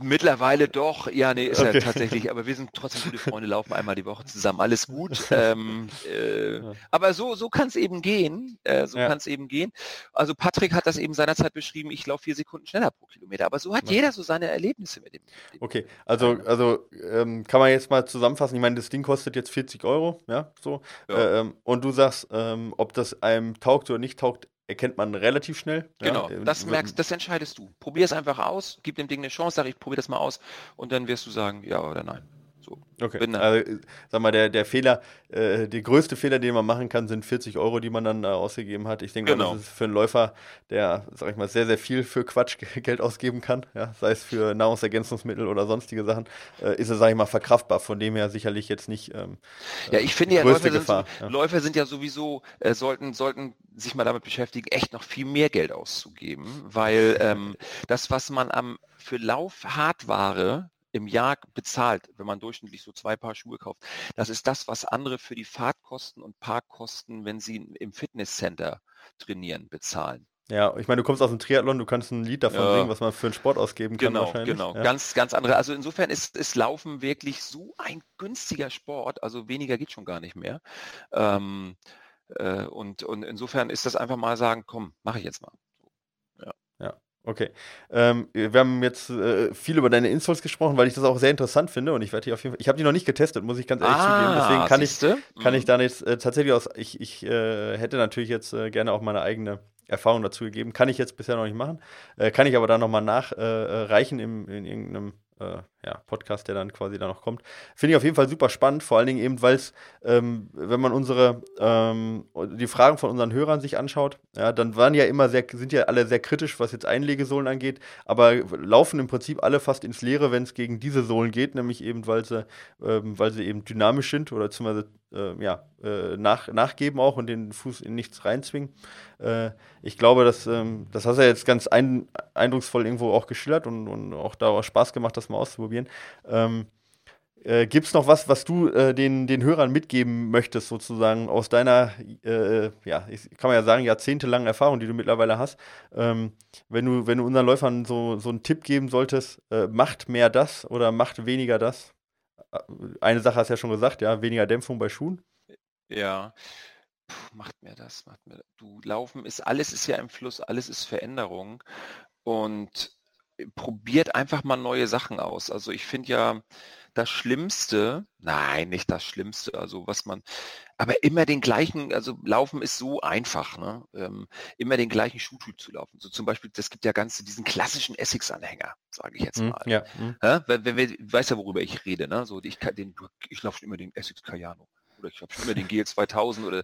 Mittlerweile doch, ja, nee, ist okay. er tatsächlich, aber wir sind trotzdem gute Freunde, laufen einmal die Woche zusammen, alles gut. Ähm, äh, ja. Aber so, so kann es eben gehen, äh, so ja. kann es eben gehen. Also Patrick hat das eben seinerzeit beschrieben, ich laufe vier Sekunden schneller pro Kilometer, aber so hat ja. jeder so seine Erlebnisse mit dem. dem okay, also, also ähm, kann man jetzt mal zusammenfassen, ich meine, das Ding kostet jetzt jetzt 40 Euro, ja, so. Ja. Ähm, und du sagst, ähm, ob das einem taugt oder nicht taugt, erkennt man relativ schnell. Genau, ja. das merkst, das entscheidest du. Probier es einfach aus, gib dem Ding eine Chance, sag ich, probier das mal aus und dann wirst du sagen, ja oder nein. So. Okay. Bin also, sag mal, der, der Fehler, äh, der größte Fehler, den man machen kann, sind 40 Euro, die man dann äh, ausgegeben hat. Ich denke, genau. das ist für einen Läufer, der, sag ich mal, sehr, sehr viel für Quatsch Geld ausgeben kann, ja, sei es für Nahrungsergänzungsmittel oder sonstige Sachen, äh, ist es, sag ich mal, verkraftbar. Von dem her sicherlich jetzt nicht. Ähm, ja, ich finde ja, Läufer sind, ja. Läufer sind ja sowieso, äh, sollten, sollten sich mal damit beschäftigen, echt noch viel mehr Geld auszugeben, weil ähm, das, was man am für Lauf-Hardware im Jahr bezahlt, wenn man durchschnittlich so zwei Paar Schuhe kauft. Das ist das, was andere für die Fahrtkosten und Parkkosten, wenn sie im Fitnesscenter trainieren, bezahlen. Ja, ich meine, du kommst aus dem Triathlon, du kannst ein Lied davon ja. singen, was man für einen Sport ausgeben kann genau, wahrscheinlich. Genau, ja. ganz, ganz andere. Also insofern ist, ist Laufen wirklich so ein günstiger Sport, also weniger geht schon gar nicht mehr. Ähm, äh, und, und insofern ist das einfach mal sagen, komm, mache ich jetzt mal. Okay. Ähm, wir haben jetzt äh, viel über deine Installs gesprochen, weil ich das auch sehr interessant finde und ich werde die auf jeden Fall. Ich habe die noch nicht getestet, muss ich ganz ehrlich ah, zugeben. Deswegen kann ich, kann ich mhm. da jetzt äh, tatsächlich aus. Ich, ich äh, hätte natürlich jetzt äh, gerne auch meine eigene Erfahrung dazu gegeben. Kann ich jetzt bisher noch nicht machen. Äh, kann ich aber dann nochmal nachreichen im, in irgendeinem ja, Podcast, der dann quasi da noch kommt. Finde ich auf jeden Fall super spannend, vor allen Dingen eben, weil es, ähm, wenn man unsere, ähm, die Fragen von unseren Hörern sich anschaut, ja, dann waren ja immer sehr, sind ja alle sehr kritisch, was jetzt Einlegesohlen angeht, aber laufen im Prinzip alle fast ins Leere, wenn es gegen diese Sohlen geht, nämlich eben, weil sie, ähm, weil sie eben dynamisch sind oder beziehungsweise äh, ja, äh, nach, nachgeben auch und den Fuß in nichts reinzwingen. Äh, ich glaube, dass, ähm, das hast du ja jetzt ganz ein, eindrucksvoll irgendwo auch geschildert und, und auch da auch Spaß gemacht, das mal auszuprobieren. Ähm, äh, Gibt es noch was, was du äh, den, den Hörern mitgeben möchtest, sozusagen aus deiner, äh, ja, ich, kann man ja sagen, jahrzehntelangen Erfahrung, die du mittlerweile hast? Ähm, wenn, du, wenn du unseren Läufern so, so einen Tipp geben solltest, äh, macht mehr das oder macht weniger das? Äh, eine Sache hast du ja schon gesagt, ja, weniger Dämpfung bei Schuhen. Ja, Puh, macht mir das, macht mir Du, Laufen ist, alles ist ja im Fluss, alles ist Veränderung und probiert einfach mal neue Sachen aus. Also ich finde ja das Schlimmste, nein, nicht das Schlimmste, also was man, aber immer den gleichen, also Laufen ist so einfach, ne? Ähm, immer den gleichen Schuhtyp zu laufen. So zum Beispiel, das gibt ja ganz diesen klassischen Essex-Anhänger, sage ich jetzt Mhm, mal. ja. mhm. Ja, wenn, wenn wir, weiß ja, worüber ich rede, ne? So, ich, kann den, ich laufe schon immer den Essex Cayano oder ich habe schon immer den GL 2000 oder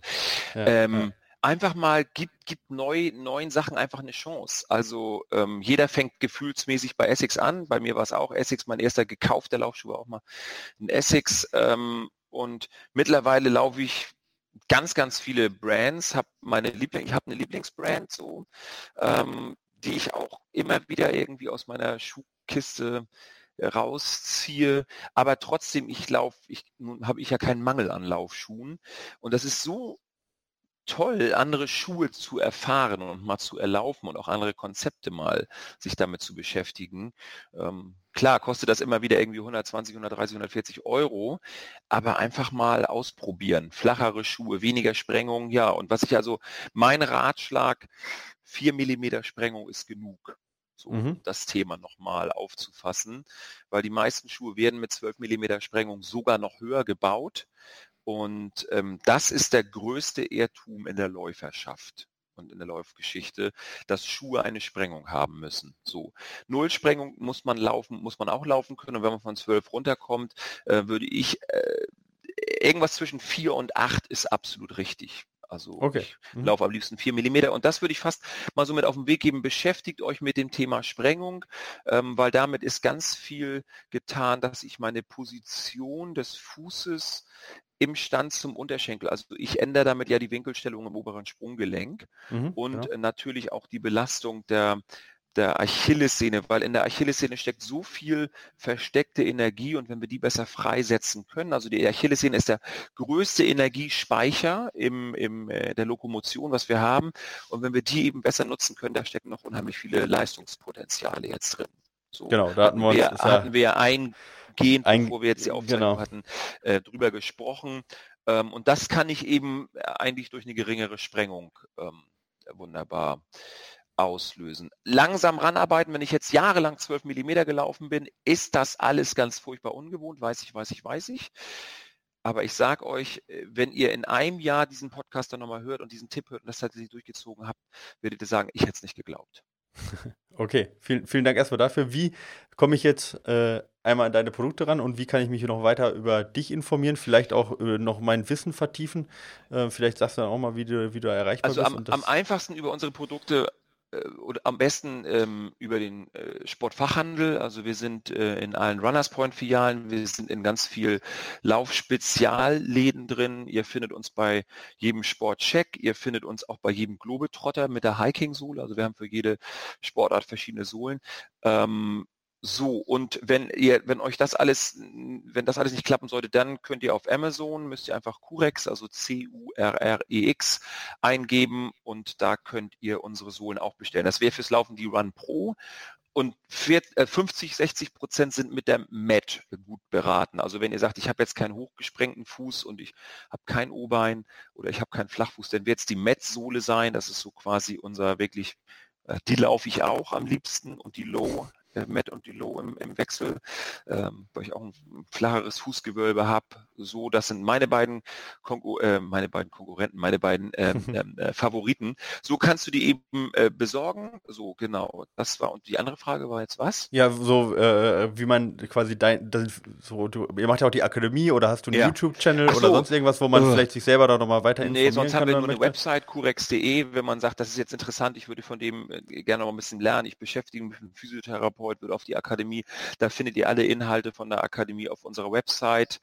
Ja, ähm, einfach mal gibt gibt neu, neuen Sachen einfach eine Chance. Also ähm, jeder fängt gefühlsmäßig bei Essex an. Bei mir war es auch Essex, mein erster gekaufter Laufschuh war auch mal ein Essex. Ähm, und mittlerweile laufe ich ganz, ganz viele Brands, habe meine Liebling, ich habe eine Lieblingsbrand so, ähm, die ich auch immer wieder irgendwie aus meiner Schuhkiste rausziehe, aber trotzdem, ich laufe, ich, nun habe ich ja keinen Mangel an Laufschuhen und das ist so toll, andere Schuhe zu erfahren und mal zu erlaufen und auch andere Konzepte mal sich damit zu beschäftigen. Ähm, klar, kostet das immer wieder irgendwie 120, 130, 140 Euro, aber einfach mal ausprobieren. Flachere Schuhe, weniger Sprengung, ja. Und was ich also, mein Ratschlag, 4 Millimeter Sprengung ist genug. So, Mhm. um das Thema nochmal aufzufassen, weil die meisten Schuhe werden mit 12 Millimeter Sprengung sogar noch höher gebaut. Und ähm, das ist der größte Irrtum in der Läuferschaft und in der Laufgeschichte, dass Schuhe eine Sprengung haben müssen. So. Null Sprengung muss man laufen, muss man auch laufen können. Und wenn man von 12 runterkommt, äh, würde ich äh, irgendwas zwischen 4 und 8 ist absolut richtig. Also Okay. ich Mhm. laufe am liebsten 4 Millimeter und das würde ich fast mal so mit auf den Weg geben. Beschäftigt euch mit dem Thema Sprengung, ähm, weil damit ist ganz viel getan, dass ich meine Position des Fußes im Stand zum Unterschenkel, also ich ändere damit ja die Winkelstellung im oberen Sprunggelenk Mhm. und genau. äh, natürlich auch die Belastung der, der Achillessehne, weil in der Achillessehne steckt so viel versteckte Energie und wenn wir die besser freisetzen können, also die Achillessehne ist der größte Energiespeicher im, im, äh, der Lokomotion, was wir haben und wenn wir die eben besser nutzen können, da stecken noch unheimlich viele Leistungspotenziale jetzt drin. So Genau, da hatten wir uns- ja- hatten wir eingehend, Ein- bevor wir jetzt die Aufzeichnung genau. hatten, äh, drüber gesprochen. Ähm, und das kann ich eben äh, eigentlich durch eine geringere Sprengung ähm, wunderbar auslösen. Langsam ranarbeiten, wenn ich jetzt jahrelang 12 Millimeter gelaufen bin, ist das alles ganz furchtbar ungewohnt, weiß ich, weiß ich, weiß ich. Aber ich sag euch, äh, wenn ihr in einem Jahr diesen Podcast dann nochmal hört und diesen Tipp hört und das tatsächlich durchgezogen habt, werdet ihr sagen, ich hätte es nicht geglaubt. Okay, vielen, vielen Dank erstmal dafür. Wie komme ich jetzt äh, einmal an deine Produkte ran und wie kann ich mich noch weiter über dich informieren? Vielleicht auch äh, noch mein Wissen vertiefen. Äh, vielleicht sagst du dann auch mal, wie du, wie du erreichbar Also bist. am, und am das- einfachsten über unsere Produkte äh, oder am besten ähm, über den äh, Sportfachhandel. Also wir sind äh, in allen Runners Point Filialen, wir sind in ganz viel Laufspezialläden drin. Ihr findet uns bei jedem Sportcheck, ihr findet uns auch bei jedem Globetrotter mit der Hiking-Sohle. Also wir haben für jede Sportart verschiedene Sohlen. Ähm, so, und wenn ihr, wenn euch das alles, wenn das alles nicht klappen sollte, dann könnt ihr auf Amazon, müsst ihr einfach Curex, also C-U-R-R-E-X, eingeben und da könnt ihr unsere Sohlen auch bestellen. Das wäre fürs Laufen die Run Pro und 50, 60 Prozent sind mit der Mat gut beraten. Also wenn ihr sagt, ich habe jetzt keinen hochgesprengten Fuß und ich habe kein O-Bein oder ich habe keinen Flachfuß, dann wird es die Mat-Sohle sein. Das ist so quasi unser wirklich, äh, die laufe ich auch am liebsten und die Low äh, Matt und Dilo im, im Wechsel, ähm, weil ich auch ein, ein flacheres Fußgewölbe habe. So, das sind meine beiden, Konkur äh, meine beiden Konkurrenten, meine beiden ähm, ähm, äh, Favoriten. So kannst du die eben äh, besorgen. So, genau. Das war, und die andere Frage war jetzt was? Ja, so, äh, wie man quasi dein, das, so, du, ihr macht ja auch die Akademie oder hast du einen Ja. YouTube-Channel Ach oder so. sonst irgendwas, wo man Ugh. vielleicht sich selber da nochmal weiter Nee, informieren sonst kann? haben wir nur eine? Website, curex.de, wenn man sagt, das ist jetzt interessant, ich würde von dem äh, gerne noch ein bisschen lernen, ich beschäftige mich mit einem Physiotherapeut, würde auf die Akademie, da findet ihr alle Inhalte von der Akademie auf unserer Website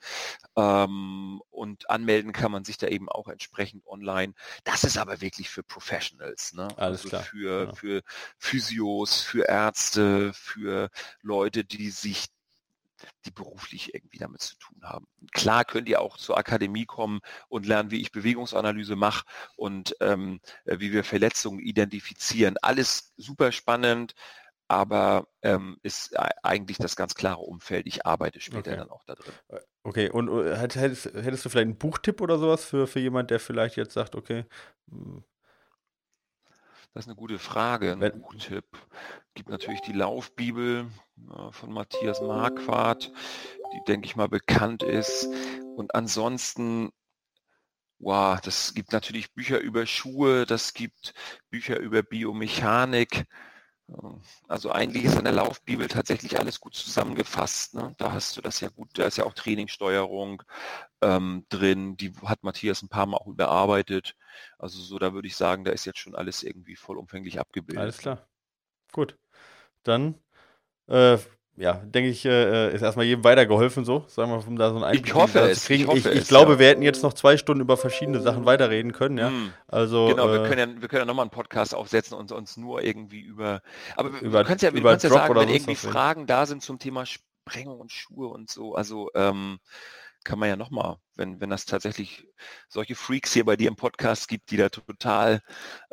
ähm, und anmelden kann man sich da eben auch entsprechend online. Das ist aber wirklich für Professionals, ne? Alles also klar, Für, genau. für Physios, für Ärzte, für Leute, die sich die beruflich irgendwie damit zu tun haben. Klar könnt ihr auch zur Akademie kommen und lernen, wie ich Bewegungsanalyse mache und ähm, äh, wie wir Verletzungen identifizieren. Alles super spannend, aber ähm, ist eigentlich das ganz klare Umfeld. Ich arbeite später Okay. dann auch da drin. Okay, und äh, hätt- hättest, hättest du vielleicht einen Buchtipp oder sowas für, für jemand, der vielleicht jetzt sagt, okay, hm, Das ist eine gute Frage, ein Wenn- Buchtipp. Gibt natürlich die Laufbibel äh, von Matthias Marquardt, die, denke ich mal, bekannt ist. Und ansonsten, wow, das gibt natürlich Bücher über Schuhe, das gibt Bücher über Biomechanik. Also eigentlich ist in der Laufbibel tatsächlich alles gut zusammengefasst. Ne? Da hast du das ja gut, da ist ja auch Trainingssteuerung ähm, drin. Die hat Matthias ein paar Mal auch überarbeitet. Also so, da würde ich sagen, da ist jetzt schon alles irgendwie vollumfänglich abgebildet. alles klar. Gut. Dann, äh, ja, denke ich, äh, ist erstmal jedem weitergeholfen so, sagen wir, um da so einen Einblick hoffe da es, zu kriegen. ich hoffe ich, ich es, glaube, ja. wir hätten jetzt noch zwei Stunden über verschiedene Sachen weiterreden können, ja. Hm. Also, Genau, wir äh, können ja, wir können ja nochmal einen Podcast aufsetzen und uns nur irgendwie über, aber wir- Über- du kannst ja, du über ja sagen, wenn irgendwie. Fragen da sind zum Thema Sprengung und Schuhe und so, also ähm, kann man ja nochmal, wenn, wenn das tatsächlich solche Freaks hier bei dir im Podcast gibt, die da total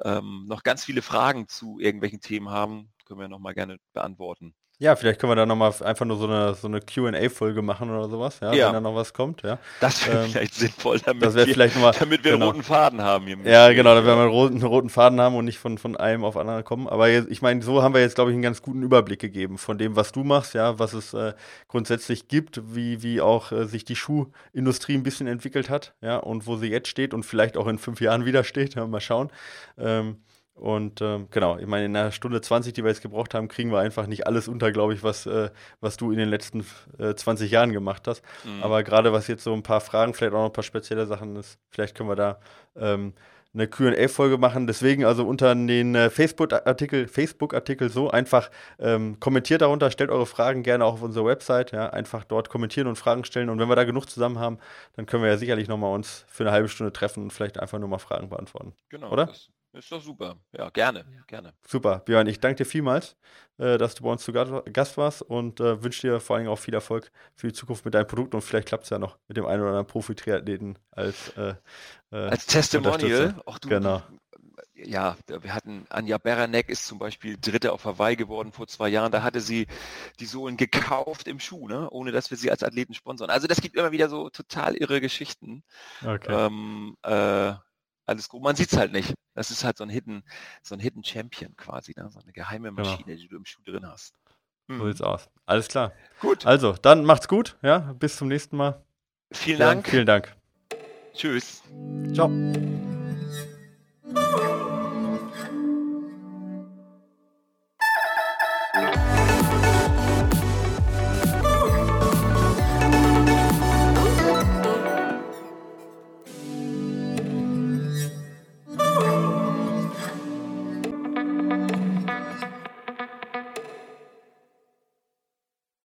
ähm, noch ganz viele Fragen zu irgendwelchen Themen haben, können wir nochmal gerne beantworten. Ja, vielleicht können wir da nochmal einfach nur so eine, so eine Q&A-Folge machen oder sowas, ja, Ja. wenn da noch was kommt, ja. Das wäre Ähm, vielleicht sinnvoll, damit Das wir, vielleicht nochmal, damit wir genau. einen roten Faden haben hier. Ja, genau, da werden wir einen roten, einen roten Faden haben und nicht von, von einem auf anderen kommen. Aber jetzt, ich meine, so haben wir jetzt, glaube ich, einen ganz guten Überblick gegeben von dem, was du machst, ja, was es äh, grundsätzlich gibt, wie, wie auch äh, sich die Schuhindustrie ein bisschen entwickelt hat, ja, und wo sie jetzt steht und vielleicht auch in fünf Jahren wieder steht. Ja, mal schauen. Ähm, und ähm, genau, ich meine, in einer Stunde 20, die wir jetzt gebraucht haben, kriegen wir einfach nicht alles unter, glaube ich, was, äh, was du in den letzten äh, 20 Jahren gemacht hast. Mhm. Aber gerade was jetzt so ein paar Fragen, vielleicht auch noch ein paar spezielle Sachen ist, vielleicht können wir da ähm, eine QA-Folge machen. Deswegen also unter den äh, Facebook-Artikel, Facebook-Artikel so einfach ähm, kommentiert darunter, stellt eure Fragen gerne auch auf unserer Website, ja, einfach dort kommentieren und Fragen stellen. Und wenn wir da genug zusammen haben, dann können wir ja sicherlich nochmal uns für eine halbe Stunde treffen und vielleicht einfach nur mal Fragen beantworten. genau, oder? Das ist doch super. Ja, gerne, gerne. Super, Björn, ich danke dir vielmals, äh, dass du bei uns zu Ga- Gast warst und äh, wünsche dir vor allen Dingen auch viel Erfolg für die Zukunft mit deinem Produkt und vielleicht klappt es ja noch mit dem einen oder anderen Profi-Triathleten als, äh, äh, Als Testimonial. Auch du, Genau. Ja, wir hatten Anja Beranek ist zum Beispiel Dritte auf Hawaii geworden vor zwei Jahren. Da hatte sie die Sohlen gekauft im Schuh, ne? ohne dass wir sie als Athleten sponsern. Also das gibt immer wieder so total irre Geschichten. Okay. Ähm, äh, alles gut. Man sieht's halt nicht. Das ist halt so ein Hidden, so ein Hidden Champion quasi, ne? so eine geheime Genau. Maschine, die du im Schuh drin hast. So Mhm. sieht's aus. Alles klar. Gut, Also, dann macht's gut, ja. Bis zum nächsten Mal. vielen Ja, Dank. Vielen Dank. Tschüss. Ciao.